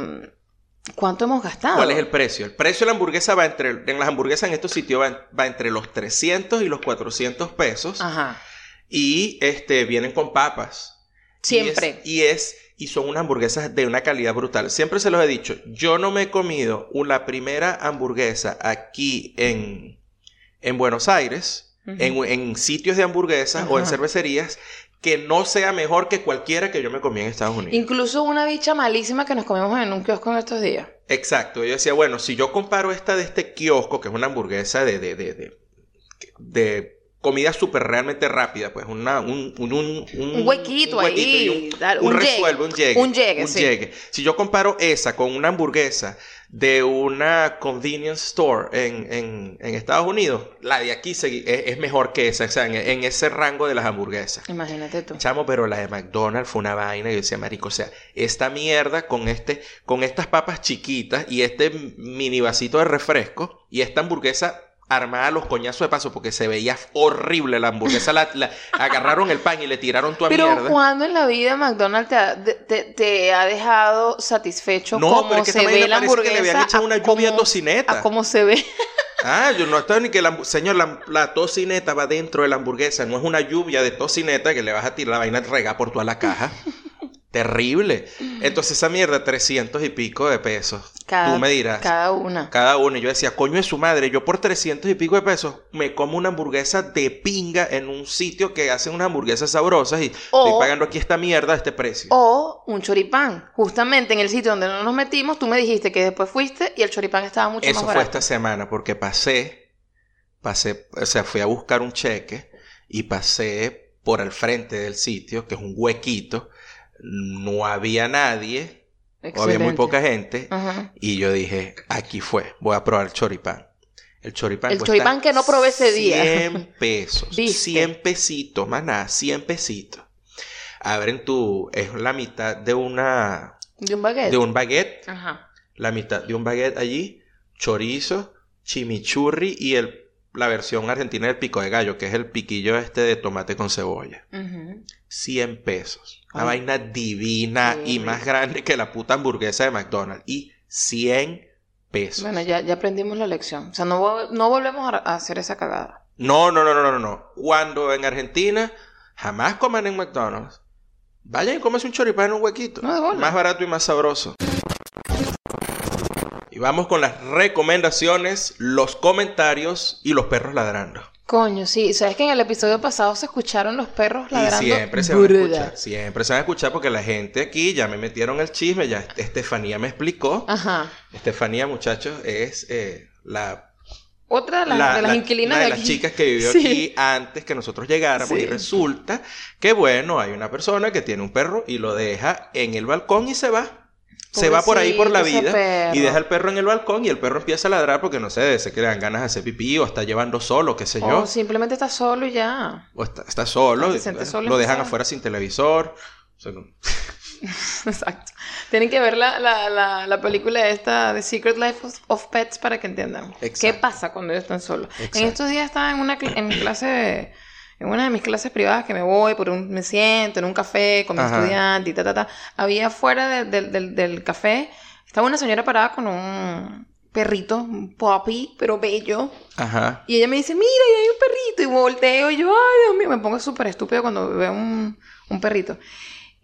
¿cuánto hemos gastado? ¿Cuál es el precio? El precio de la hamburguesa va entre, en las hamburguesas en estos sitios va, va entre los 300 y los 400 pesos. Ajá. Y este, vienen con papas. Siempre. Y es, y es- y son unas hamburguesas de una calidad brutal. Siempre se los he dicho, yo no me he comido la primera hamburguesa aquí en, en Buenos Aires, En, en sitios de hamburguesas o en cervecerías, que no sea mejor que cualquiera que yo me comí en Estados Unidos. Incluso una bicha malísima que nos comimos en un kiosco en estos días. Exacto, yo decía, bueno, si yo comparo esta de este kiosco, que es una hamburguesa de, de, de, de, de comida súper realmente rápida, pues una, un, un, un, Un huequito ahí, un, un un llegue. resuelve, un llegue. Un llegue, sí. llegue. Si yo comparo esa con una hamburguesa de una convenience store en, en, en Estados Unidos, la de aquí es, es mejor que esa, o sea, en, en ese rango de las hamburguesas. Imagínate tú. Chamo, pero la de McDonald's fue una vaina. Y yo decía, marico, o sea, esta mierda con este, con estas papas chiquitas y este mini vasito de refresco y esta hamburguesa armada los coñazos de paso porque se veía horrible la hamburguesa. La, la- agarraron el pan y le tiraron Pero mierda. ¿cuándo en la vida McDonald's te ha, te, te- ha dejado satisfecho No, cómo pero es que se ve la parece que hamburguesa? le habían echado una lluvia cómo- tocineta. A cómo se ve. Ah, yo no estaba ni que la, señor, la, la tocineta va dentro de la hamburguesa, no es una lluvia de tocineta que le vas a tirar la vaina rega por toda la caja. Terrible. Entonces esa mierda, 300 y pico de pesos. Cada, Tú me dirás. Cada una. Cada uno. Y yo decía, coño es su madre, yo por 300 y pico de pesos me como una hamburguesa de pinga en un sitio que hacen unas hamburguesas sabrosas y O- estoy pagando aquí esta mierda a este precio. O un choripán. Justamente en el sitio donde no nos metimos, tú me dijiste que después fuiste y el choripán estaba mucho Eso más fue barato. esta semana porque pasé, pasé, o sea, fui a buscar un cheque y pasé por el frente del sitio, que es un huequito, no había nadie, o había muy poca gente, Ajá. y yo dije, aquí fue, voy a probar el choripán. El choripán El cuesta choripán que no probé ese día. 100 pesos. ¿Viste? 100 pesitos, más nada, 100 pesitos. Abren tu, es la mitad de una, De un baguette. de un baguette Ajá. la mitad de un baguette allí, chorizo, chimichurri y el, la versión argentina del pico de gallo, que es el piquillo este de tomate con cebolla. Ujú. 100 pesos. Una vaina divina y más grande que la puta hamburguesa de McDonald's. Y 100 pesos. Bueno, ya, ya aprendimos la lección. O sea, no, no volvemos a, a hacer esa cagada. No, no, no, no, no, no. Cuando en Argentina jamás coman en McDonald's, vayan y comerse un choripán en un huequito. No, más barato y más sabroso. Y vamos con las recomendaciones, los comentarios y los perros ladrando. Coño, sí. ¿Sabes que en el episodio pasado se escucharon los perros ladrando? Y siempre se van a escuchar. Siempre se van a escuchar porque la gente aquí ya me metieron el chisme, ya Estefanía me explicó. Ajá. Estefanía, muchachos, es eh, la Otra de las, la- de las la- inquilinas una de de las aquí. chicas que vivió Sí. aquí antes que nosotros llegáramos Sí. y resulta que bueno, hay una persona que tiene un perro y lo deja en el balcón y se va. Se va por ahí por la vida y deja el perro en el balcón y el perro empieza a ladrar porque no sé, se que le dan ganas de hacer pipí o está llevando solo, qué sé yo. O simplemente está solo y ya. O está, está solo, Se solo lo dejan afuera sin televisor. O sea, no- Exacto. Tienen que ver la, la, la, la película esta de Secret Life of, Pets para que entiendan qué Exacto. pasa cuando ellos están solos. Exacto. En estos días estaba en una cl- en clase, en una de mis clases privadas que me voy, por un, me siento en un café con mi Ajá. estudiante y ta, ta, ta. Había fuera de- del- del, del café, estaba una señora parada con un perrito, un puppy, pero bello. Ajá. Y ella me dice, mira, y hay un perrito. Y volteo y yo, ay, Dios mío, me pongo súper estúpido cuando veo un, un perrito.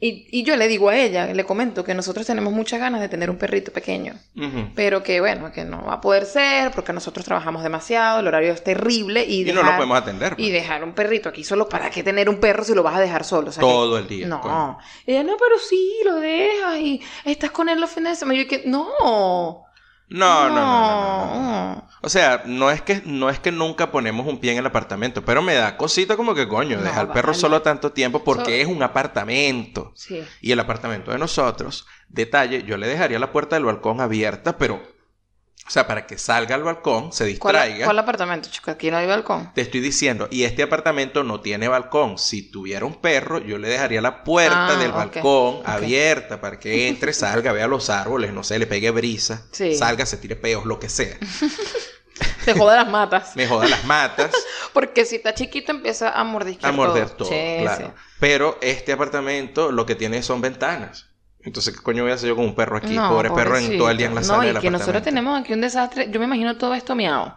Y, y yo le digo a ella, le comento que nosotros tenemos muchas ganas de tener un perrito pequeño. Ujú. Pero que bueno, que no va a poder ser porque nosotros trabajamos demasiado, el horario es terrible y, Y no lo podemos atender, pues. Y dejar un perrito aquí solo, ¿para qué tener un perro si lo vas a dejar solo? O sea, Todo que- el día, No. coño. Ella, no, pero sí, lo dejas y estás con él los fines de semana. Yo que, no. No, no, no, no, no. O sea, no es que no es que nunca ponemos un pie en el apartamento, pero me da cosita como que coño, No, dejar al perro solo tanto tiempo porque es un apartamento. Sí. Y el apartamento de nosotros, detalle, yo le dejaría la puerta del balcón abierta, pero o sea, para que salga al balcón, se ¿Cuál, distraiga. cuál apartamento, chico? Aquí no hay balcón. Te estoy diciendo, y este apartamento no tiene balcón. Si tuviera un perro, yo le dejaría la puerta Ah, del balcón abierta para que entre, salga, vea los árboles, no sé, le pegue brisa, Sí. salga, se tire peos, lo que sea. Te joda las matas. Me joda las matas, Porque si está chiquito empieza a mordisquear a morder todo, claro. sí. Pero este apartamento lo que tiene son ventanas. Entonces, ¿qué coño voy a hacer yo con un perro aquí? No, Pobre perro en todo el día en la no, sala y del que nosotros tenemos aquí un desastre. Yo me imagino todo esto miado.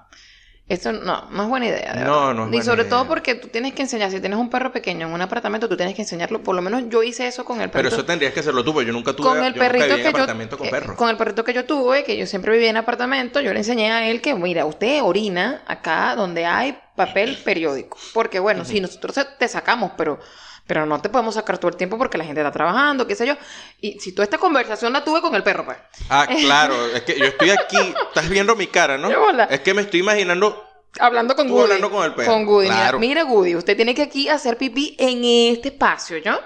Esto no, no es buena idea. de No, no es Y sobre idea. todo porque tú tienes que enseñar, si tienes un perro pequeño en un apartamento, tú tienes que enseñarlo. Por lo menos yo hice eso con el Pero perrito. eso tendrías que hacerlo tú, porque yo nunca tuve con el yo nunca perrito viví en que yo apartamento con eh, perro. con el perrito que yo tuve que yo siempre vivía en apartamento yo le enseñé a él que mira usted orina acá donde hay papel periódico porque bueno sí nosotros te sacamos pero pero no te podemos sacar todo el tiempo porque la gente está trabajando qué sé yo y si tú esta conversación la tuve con el perro pues Ah, claro, es que yo estoy aquí, estás viendo mi cara, ¿no? Es que me estoy imaginando hablando con Tú Goody hablando con el perro, con Goody Mira- claro. mira, Goody usted tiene que aquí hacer pipí en este espacio ¿yo?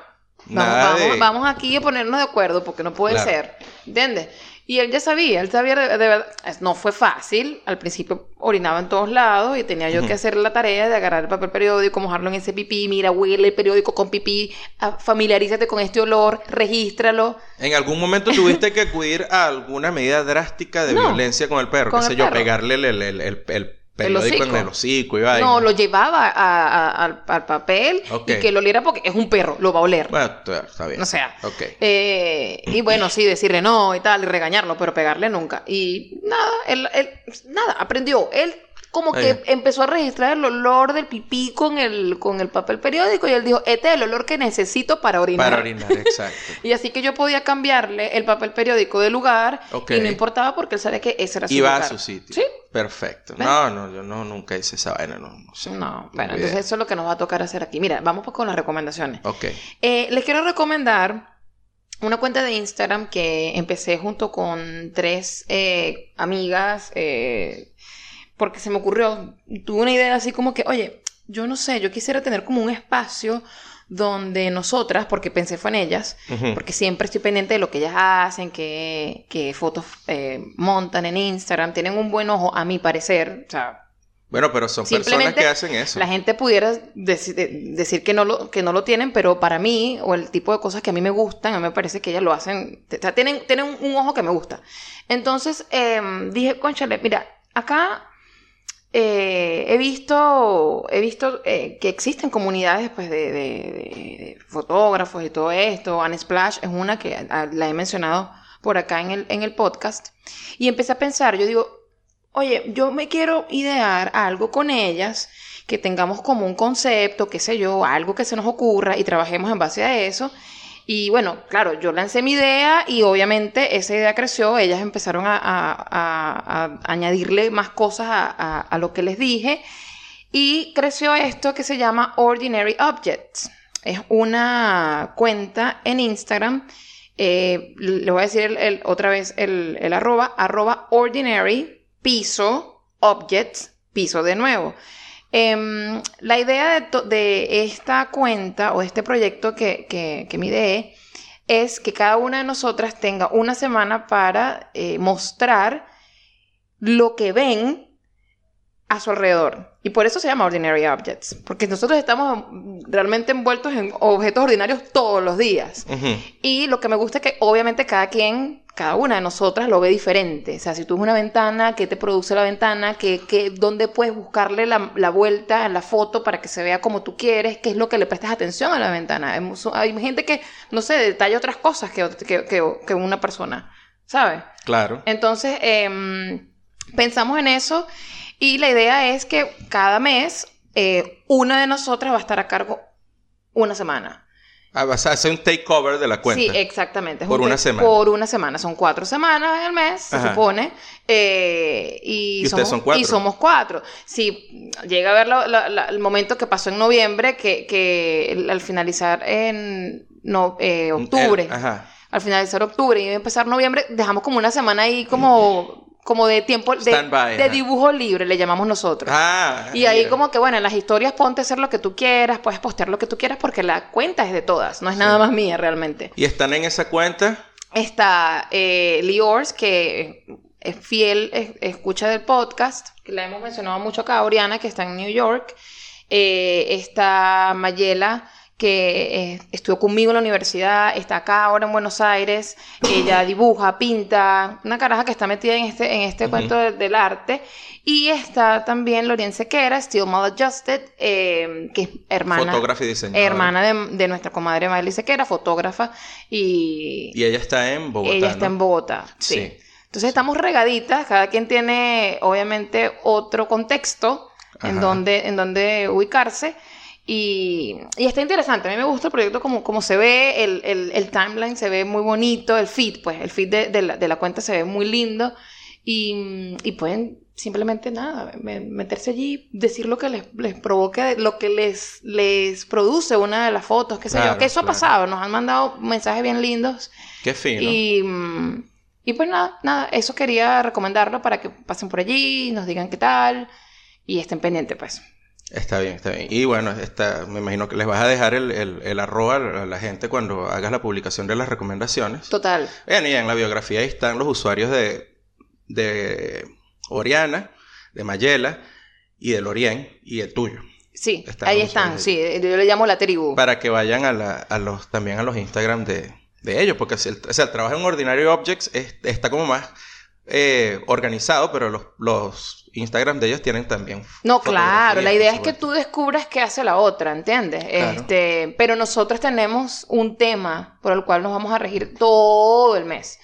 Vamos, vamos, de- vamos aquí a ponernos de acuerdo porque no puede Claro. ser. ¿Entiendes? Y él ya sabía, él sabía de, de verdad. No fue fácil. Al principio orinaba en todos lados y tenía yo que hacer la tarea de agarrar el papel periódico, mojarlo en ese pipí. Mira, huele el periódico con pipí. ah, Familiarízate con este olor, regístralo. En algún momento tuviste que acudir a alguna medida drástica de No. violencia con el perro, Con qué el sé yo, pegarle el, el- el- el- el periódico en hocico. el hocico y vaina. No, lo llevaba a- a- al, al papel y que lo oliera porque es un perro, lo va a oler. Bueno, está bien. O sea. Eh, y bueno, sí, decirle no y tal, y regañarlo, pero pegarle nunca. Y nada, él, él- nada, aprendió. Él como que empezó a registrar el olor del pipí con el, con el papel periódico y él dijo, este es el olor que necesito para orinar. Para orinar, exacto. Y así que yo podía cambiarle el papel periódico de lugar y no importaba porque él sabía que ese era su Iba a lugar. su sitio. Sí. Perfecto. No, no, yo no, nunca hice esa vaina, no, no sé. No, bueno, entonces eso es lo que nos va a tocar hacer aquí. Mira, vamos con las recomendaciones. Ok. Eh, les quiero recomendar una cuenta de Instagram que empecé junto con tres eh, amigas eh, porque se me ocurrió, tuve una idea así como que, oye, yo no sé, yo quisiera tener como un espacio donde nosotras, porque pensé fue en ellas, porque siempre estoy pendiente de lo que ellas hacen, qué, qué fotos eh, montan en Instagram, tienen un buen ojo a mi parecer, o sea, Bueno, pero son personas que hacen eso. la gente pudiera deci- de- decir que no, lo, que no lo tienen, pero para mí, o el tipo de cosas que a mí me gustan, a mí me parece que ellas lo hacen, o sea, tienen, tienen un, un ojo que me gusta. Entonces, em, dije, conchale, mira, acá eh, he visto, he visto eh, que existen comunidades pues, de, de- de- fotógrafos y todo esto. Unsplash es una que la he mencionado por acá en el, en el podcast. Y empecé a pensar, yo digo, oye, yo me quiero idear algo con ellas, que tengamos como un concepto, qué sé yo, algo que se nos ocurra y trabajemos en base a eso. Y bueno, claro, yo lancé mi idea y obviamente esa idea creció, ellas empezaron a, añadirle más cosas a, lo que les dije y creció esto que se llama Ordinary Objects. Es una cuenta en Instagram, eh, le voy a decir el- otra vez el, el arroba, arroba ordinary piso objects, piso de nuevo. Em, la idea de, esta cuenta o este proyecto que, que, que me ideé es que cada una de nosotras tenga una semana para eh, mostrar lo que ven a su alrededor. Y por eso se llama Ordinary Objects, porque nosotros estamos realmente envueltos en objetos ordinarios todos los días. Y lo que me gusta es que obviamente cada quien, cada una de nosotras lo ve diferente. O sea, si tú ves una ventana, ¿qué te produce la ventana? ¿Qué, qué, ¿Dónde puedes buscarle la, la vuelta en la foto para que se vea como tú quieres? ¿Qué es lo que le prestas atención a la ventana? Hay, gente que, no sé, detalla otras cosas que, que- que una persona, ¿sabes? Claro. Entonces, em, pensamos en eso y la idea es que cada mes eh, una de nosotras va a estar a cargo una semana. Ah, hacer un takeover de la cuenta. Sí, exactamente. es Por un una semana. Por una semana. Son cuatro semanas al mes, se supone. Eh, y, ¿Y ustedes somos, son cuatro? Y somos cuatro. Si llega a ver la- la- la- el momento que pasó en noviembre, que, que el- al finalizar en no, eh, octubre, El- ajá. al finalizar octubre y empezar noviembre, dejamos como una semana ahí como, como de tiempo, de, Stand-by, de dibujo libre, le llamamos nosotros. Ah, Y ahí como que, bueno, en las historias ponte a hacer lo que tú quieras, puedes postear lo que tú quieras porque la cuenta es de todas, no es nada más mía realmente. Y están en esa cuenta. Está eh, Liors, que es fiel es- escucha del podcast, que la hemos mencionado mucho acá, Oriana, que está en New York. Eh, está Mayela, que eh, estudió conmigo en la universidad, está acá ahora en Buenos Aires. Ella dibuja, pinta, una caraja que está metida en este, en este cuento de- del arte. Y está también Lorien Sequera, Still Maladjusted, eh, que es hermana. Fotógrafa y diseñadora. Hermana de, de nuestra comadre Miley Sequera, fotógrafa, y, Y ella está en Bogotá. ella está en Bogotá. Sí. Sí. Entonces estamos regaditas, cada quien tiene obviamente otro contexto en donde, en donde ubicarse. Y, y está interesante, a mí me gusta el proyecto como, como se ve, el, el- el timeline se ve muy bonito, el feed, pues el feed de, de la, de la cuenta se ve muy lindo y, y pueden simplemente nada, me- meterse allí, decir lo que les, les provoque, lo que les, les produce una de las fotos, qué sé Claro, yo, que eso claro. ha pasado, nos han mandado mensajes bien lindos Qué fino. y, y pues nada, nada, eso quería recomendarlo para que pasen por allí, nos digan qué tal y estén pendientes pues. Está bien, está bien. Y bueno, está, me imagino que les vas a dejar el, el, el arroba a la gente cuando hagas la publicación de las recomendaciones. Total. Bien, y en la biografía ahí están los usuarios de, de Oriana, de Mayela y de Lorien y el tuyo. Sí, Están ahí están, sí, yo le llamo la tribu. Para que vayan a, la, a los, también a los Instagram de, de ellos, porque el, o sea, el trabajo en Ordinary Objects es- está como más eh, organizado, pero los, los Instagram de ellos tienen también. No, claro, la idea es que tú descubras qué hace la otra, ¿entiendes? Claro. Este, pero nosotros tenemos un tema por el cual nos vamos a regir todo el mes.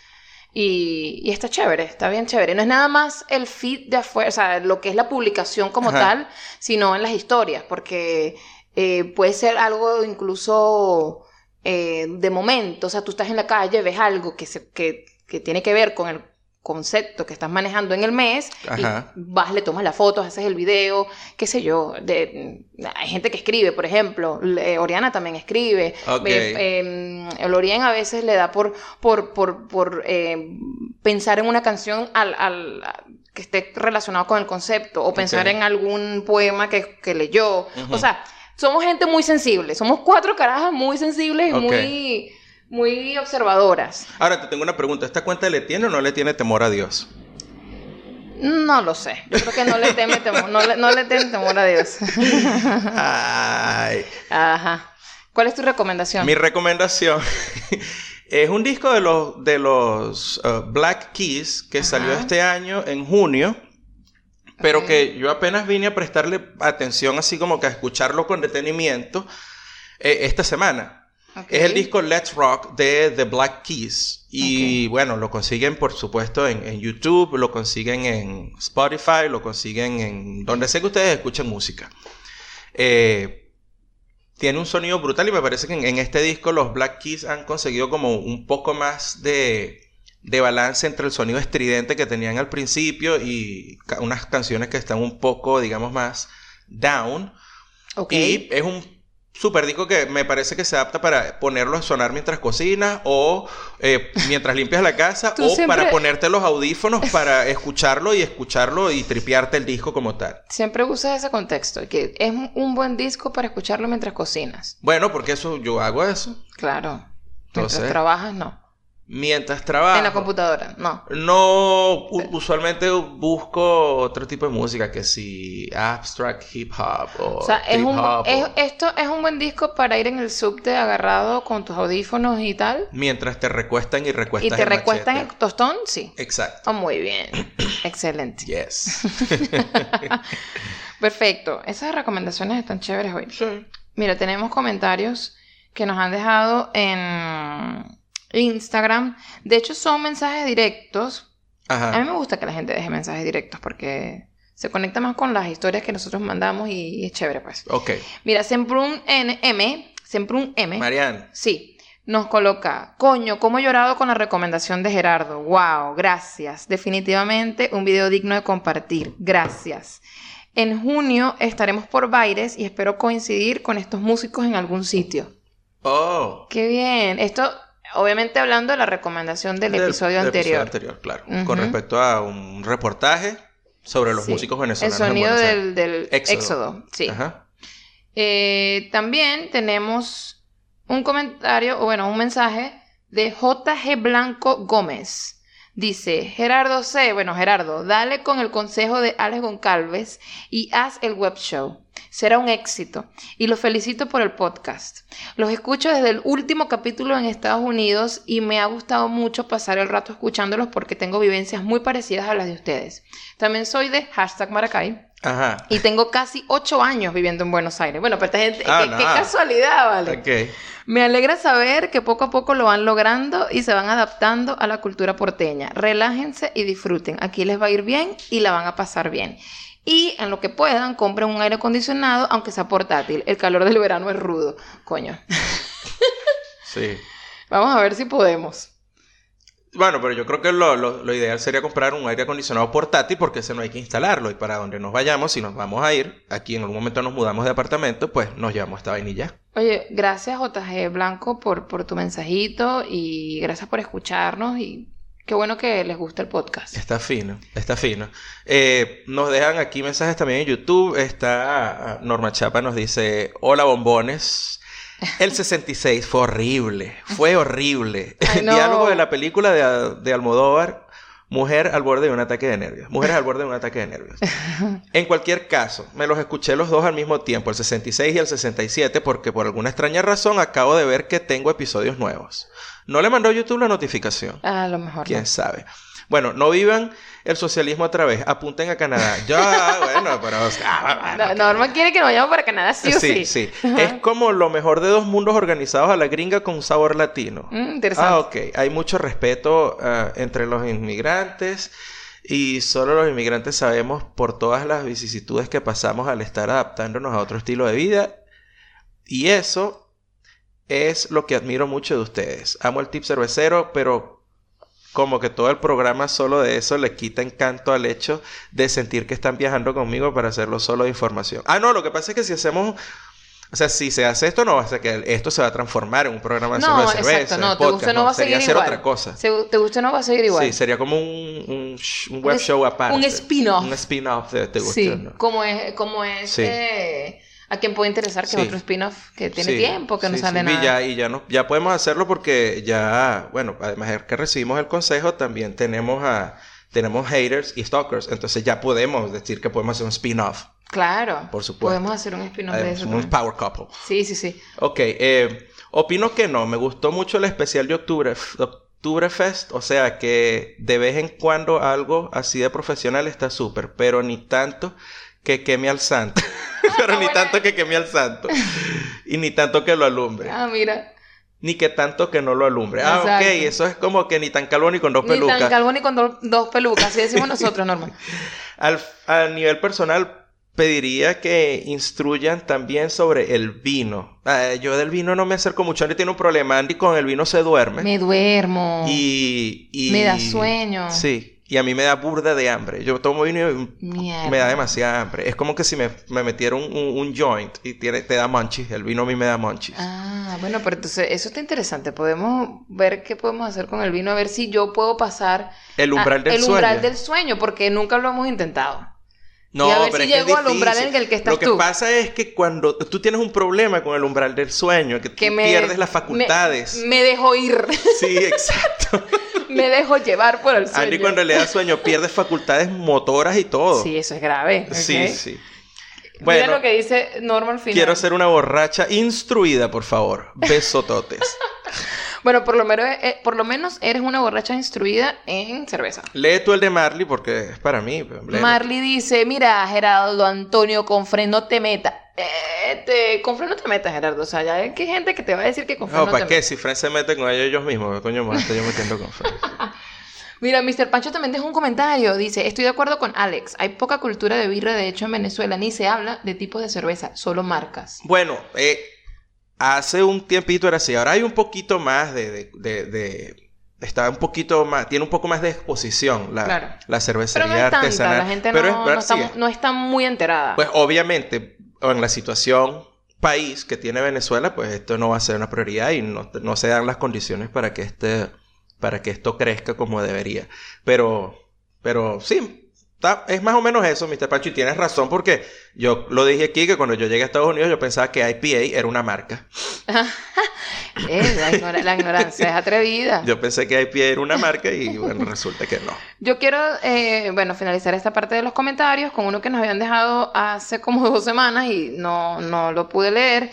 Y, y está chévere, está bien chévere. No es nada más el feed de afuera, o sea, lo que es la publicación como Ajá. tal, sino en las historias, porque eh, puede ser algo incluso eh, de momento. O sea, tú estás en la calle, ves algo que, se, que, que tiene que ver con el concepto que estás manejando en el mes Ajá. y vas, le tomas las fotos, haces el video, qué sé yo. De, hay gente que escribe, por ejemplo, le- Oriana también escribe. Ok. Eh, eh, el Orien a veces le da por, por, por, por eh, pensar en una canción al, al- que esté relacionado con el concepto o pensar en algún poema que, que leyó. O sea, somos gente muy sensible, somos cuatro carajas muy sensibles y muy, muy observadoras. Ahora te tengo una pregunta. ¿Esta cuenta le tiene o no le tiene temor a Dios? No lo sé. Yo creo que no le teme temor, no le, no le teme temor a Dios. Ay. Ajá. ¿Cuál es tu recomendación? Mi recomendación es un disco de los, de los uh, Black Keys que Ajá. salió este año en junio, pero que yo apenas vine a prestarle atención así como que a escucharlo con detenimiento eh, esta semana. Es el disco Let's Rock de The Black Keys. Y bueno, lo consiguen por supuesto en, en YouTube, lo consiguen en Spotify, lo consiguen en donde sea que ustedes escuchen música. Eh, tiene un sonido brutal y me parece que en, en este disco los Black Keys han conseguido como un poco más de, de balance entre el sonido estridente que tenían al principio y ca- unas canciones que están un poco, digamos, más down. Y es un super disco que me parece que se adapta para ponerlo a sonar mientras cocinas o eh, mientras limpias la casa o siempre- para ponerte los audífonos para escucharlo y escucharlo y tripearte el disco como tal. Siempre usas ese contexto, que es un buen disco para escucharlo mientras cocinas. Bueno, porque eso yo hago eso. Claro. Entonces- mientras trabajas, no. Mientras trabajo. En la computadora, no. No, usualmente busco otro tipo de música que si abstract hip hop o, O sea, es trip un, hop es- o- esto es un buen disco para ir en el subte agarrado con tus audífonos y tal. mientras te recuestan y recuestan Y te el recuestan el tostón, sí. Exacto. Oh, muy bien. Excelente. Yes. Perfecto. Esas recomendaciones están chéveres hoy. Sí. Mira, tenemos comentarios que nos han dejado en Instagram. De hecho, son mensajes directos. A mí Ajá. me gusta que la gente deje mensajes directos porque se conecta más con las historias que nosotros mandamos y, es chévere, pues. Ok. Mira, Sembrun NM, siempre un M. Marian. Sí, nos coloca, coño, cómo he llorado con la recomendación de Gerardo. Wow, gracias. Definitivamente un video digno de compartir. Gracias. En junio estaremos por Baires y espero coincidir con estos músicos en algún sitio. Oh. Qué bien. Esto, obviamente hablando de la recomendación del, episodio del anterior. anterior, claro. Con respecto a un reportaje sobre los Sí. músicos El venezolanos. en sonido del, Éxodo. éxodo. Sí. Ajá. Eh, también tenemos un comentario, o bueno, un mensaje de JG Blanco Gómez. Dice, Gerardo C. Bueno, Gerardo, dale con el consejo de Alex Goncalves y haz el web show. Será un éxito. Y los felicito por el podcast. Los escucho desde el último capítulo en Estados Unidos y me ha gustado mucho pasar el rato escuchándolos porque tengo vivencias muy parecidas a las de ustedes. También soy de hashtag Maracay. Ajá. Y tengo casi ocho años viviendo en Buenos Aires. Bueno, pero esta gente, Ah, qué, qué casualidad, ¿vale? Ok. Me alegra saber que poco a poco lo van logrando y se van adaptando a la cultura porteña. Relájense y disfruten. Aquí les va a ir bien y la van a pasar bien. Y en lo que puedan, compren un aire acondicionado, aunque sea portátil. El calor del verano es rudo. Coño. Sí. Vamos a ver si podemos. Bueno, pero yo creo que lo, lo- lo ideal sería comprar un aire acondicionado portátil porque ese no hay que instalarlo. Y para donde nos vayamos, si nos vamos a ir, aquí en algún momento nos mudamos de apartamento, pues nos llevamos esta vainilla. Oye, gracias JG Blanco por, por tu mensajito y gracias por escucharnos y qué bueno que les gusta el podcast. Está fino, está fino. Eh, nos dejan aquí mensajes también en YouTube. Está ah, Norma Chapa nos dice, hola bombones. El 66 fue horrible, fue horrible. Ay, El no. diálogo de la película de, de Almodóvar, mujer al borde de un ataque de nervios. Mujeres al borde de un ataque de nervios. En cualquier caso, me los escuché los dos al mismo tiempo, el 66 y el 67, porque por alguna extraña razón acabo de ver que tengo episodios nuevos. No le mandó YouTube la notificación. A lo mejor. ¿Quién no. sabe? Bueno, no vivan el socialismo otra vez. Apunten a Canadá. Ya, bueno, pero... ah, No, Norma quiere que nos vayamos para Canadá, sí o sí. Sí, sí. Es como lo mejor de dos mundos organizados a la gringa con un sabor latino. Mm, interesante. Ah, ok. Hay mucho respeto ah, entre los inmigrantes y solo los inmigrantes sabemos por todas las vicisitudes que pasamos al estar adaptándonos a otro estilo de vida. Y eso es lo que admiro mucho de ustedes. Amo el tip cervecero, pero como que todo el programa solo de eso le quita encanto al hecho de sentir que están viajando conmigo para hacerlo solo de información. Ah, no, lo que pasa es que si hacemos... O sea, si se hace esto, no va a ser que esto se va a transformar en un programa solo No, de cerveza. exacto, de no, te gusta no va a seguir hacer igual. otra cosa. Se- te gusta no va a seguir igual. Sí, sería como un, un, web show aparte. un spin-off. Un spin-off de Te Gusta Sí, No. como es, como es Sí. eh, a quien puede interesar que Sí. es otro spin-off que tiene Sí, tiempo, que no sí, sale sí. nada. Y ya, y ya, no, ya podemos hacerlo porque ya, bueno, además de que recibimos el consejo, también tenemos a tenemos haters y stalkers. Entonces ya podemos decir que podemos hacer un spin-off. Claro. Por supuesto. Podemos hacer un spin-off de eso. Un power couple. Sí, sí, sí. Ok, eh, opino que no. Me gustó mucho el especial de octubre, Octubrefest. O sea que de vez en cuando algo así de profesional está súper, pero ni tanto que queme al santo. pero ni tanto que queme al santo. y ni tanto que lo alumbre. Ah, mira. Ni que tanto que no lo alumbre. Ah, ok. Eso es como que ni tan calvo ni con dos Ni pelucas. tan calvo ni con do- dos pelucas, así decimos nosotros, Norma. Al, a nivel personal, pediría que instruyan también sobre el vino. Ah, yo del vino no me acerco mucho. Andy tiene un problema. Andy con el vino se duerme. Me duermo. Y, y- Me da sueño. Sí. Y a mí me da burda de hambre. Yo tomo vino y Mierda. me da demasiada hambre. Es como que si me, me metieron un, un joint y tiene, te da munchies. El vino a mí me da munchies. Ah, bueno, pero entonces eso está interesante. Podemos ver qué podemos hacer con el vino, a ver si yo puedo pasar el umbral a- del el sueño. umbral del sueño, porque nunca lo hemos intentado. No, Y a ver pero si es que es llego al umbral en el que estás Lo que tú. pasa es que cuando tú tienes un problema con el umbral del sueño, que, Que tú me pierdes las me- facultades. Me, dejo ir, Sí, exacto. me dejo llevar por el sueño. Andy cuando le da sueño pierde facultades motoras y todo. Sí, eso es grave. sí, sí. Mira lo que dice Norma al final. quiero ser una borracha instruida, por favor. Besototes. Bueno, por lo, menos, eh, por lo menos eres una borracha instruida en cerveza. Lee tú el de Marley porque es para mí. léelo. Marley dice, mira, Gerardo Antonio, con Fred no te metas. Eh, te- con Fred no te metas, Gerardo. O sea, ya hay gente que te va a decir que con Fred No, no, ¿para te qué? metas. Si Fran se mete con ellos ellos mismos, ¿qué coño estoy yo metiendo con Fran? Mira, Mr. Pancho también dejó un comentario. Dice, estoy de acuerdo con Alex. Hay poca cultura de birra, de hecho, en Venezuela. Ni se habla de tipos de cerveza, solo marcas. Bueno, eh, hace un tiempito era así. Ahora hay un poquito más de, de, de- de- está un poquito más, tiene un poco más de exposición la, Claro. la Pero cervecería no es tanta, artesanal. la gente Pero no, es no está, sí, no está muy enterada. Pues obviamente, en la situación país que tiene Venezuela, pues esto no va a ser una prioridad y no, no se dan las condiciones para que este, para que esto crezca como debería. Pero, pero sí, es más o menos eso, Mr. Pancho, y tienes razón porque yo lo dije aquí que cuando yo llegué a Estados Unidos yo pensaba que IPA era una marca. Eh, la, ignora- la ignorancia es atrevida. Yo pensé que IPA era una marca y bueno, resulta que no. Yo quiero, eh, bueno, finalizar esta parte de los comentarios con uno que nos habían dejado hace como dos semanas y no, no lo pude leer.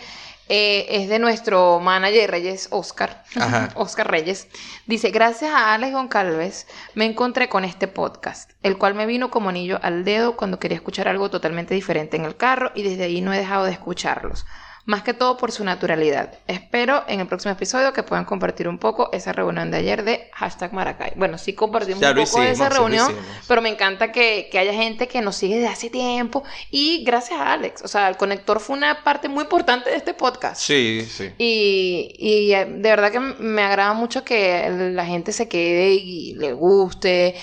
Eh, es de nuestro manager Reyes Oscar, Ajá. Oscar Reyes. Dice, gracias a Alex Goncalves me encontré con este podcast, el cual me vino como anillo al dedo cuando quería escuchar algo totalmente diferente en el carro y desde ahí no he dejado de escucharlos. Más que todo por su naturalidad. Espero en el próximo episodio que puedan compartir un poco esa reunión de ayer de hashtag Maracay. Bueno, sí compartimos Ya un poco de esa reunión, pero me encanta que, que haya gente que nos sigue desde hace tiempo y gracias a Alex. O sea, el conector fue una parte muy importante de este podcast. Sí, sí. Y, y eh, de verdad que me agrada mucho que la gente se quede y le guste.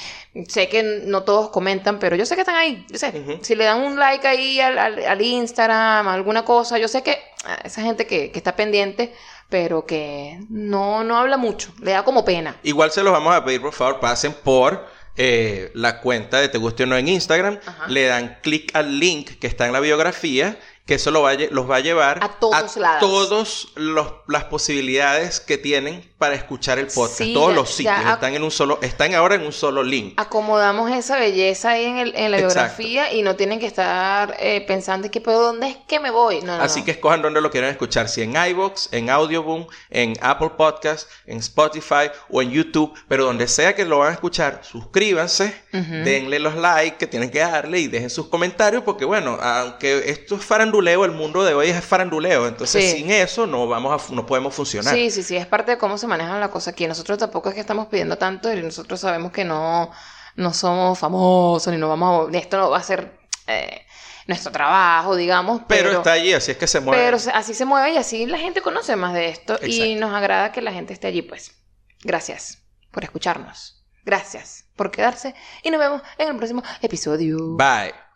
Sé que no todos comentan, pero yo sé que están ahí. Yo sé, si le dan un like ahí al, al- al Instagram, alguna cosa, yo sé que ah, esa gente que, que está pendiente, pero que no, no habla mucho, le da como pena. Igual se los vamos a pedir, por favor, pasen por eh, la cuenta de Te Guste o No en Instagram, Ajá. le dan clic al link que está en la biografía, que eso lo va a los va a llevar A todos lados. todos los- las posibilidades que tienen para escuchar el podcast. Sí, todos ya- los sitios están en un solo, están ahora en un solo link. Acomodamos esa belleza ahí en, el- en la Exacto. biografía y no tienen que estar eh, pensando que, pero ¿dónde es que me voy? No, no, Así no. que escojan dónde lo quieren escuchar, si en iVoox, en Audioboom, en Apple Podcast, en Spotify o en YouTube, pero donde sea que lo van a escuchar, suscríbanse, Denle los likes que tienen que darle y dejen sus comentarios porque bueno, aunque esto es faranduleo, el mundo de hoy es faranduleo, entonces Sí. sin eso no vamos a, no podemos funcionar. Sí, sí, sí, es parte de cómo se maneja la cosa aquí. Nosotros tampoco es que estamos pidiendo tanto y nosotros sabemos que no, no somos famosos ni no vamos a, ni esto no va a ser eh, nuestro trabajo, digamos, Pero, pero, está allí, así es que se mueve. pero así se mueve y así la gente conoce más de esto y nos agrada que la gente esté allí, pues. Gracias por escucharnos. Gracias por quedarse y nos vemos en el próximo episodio. Bye.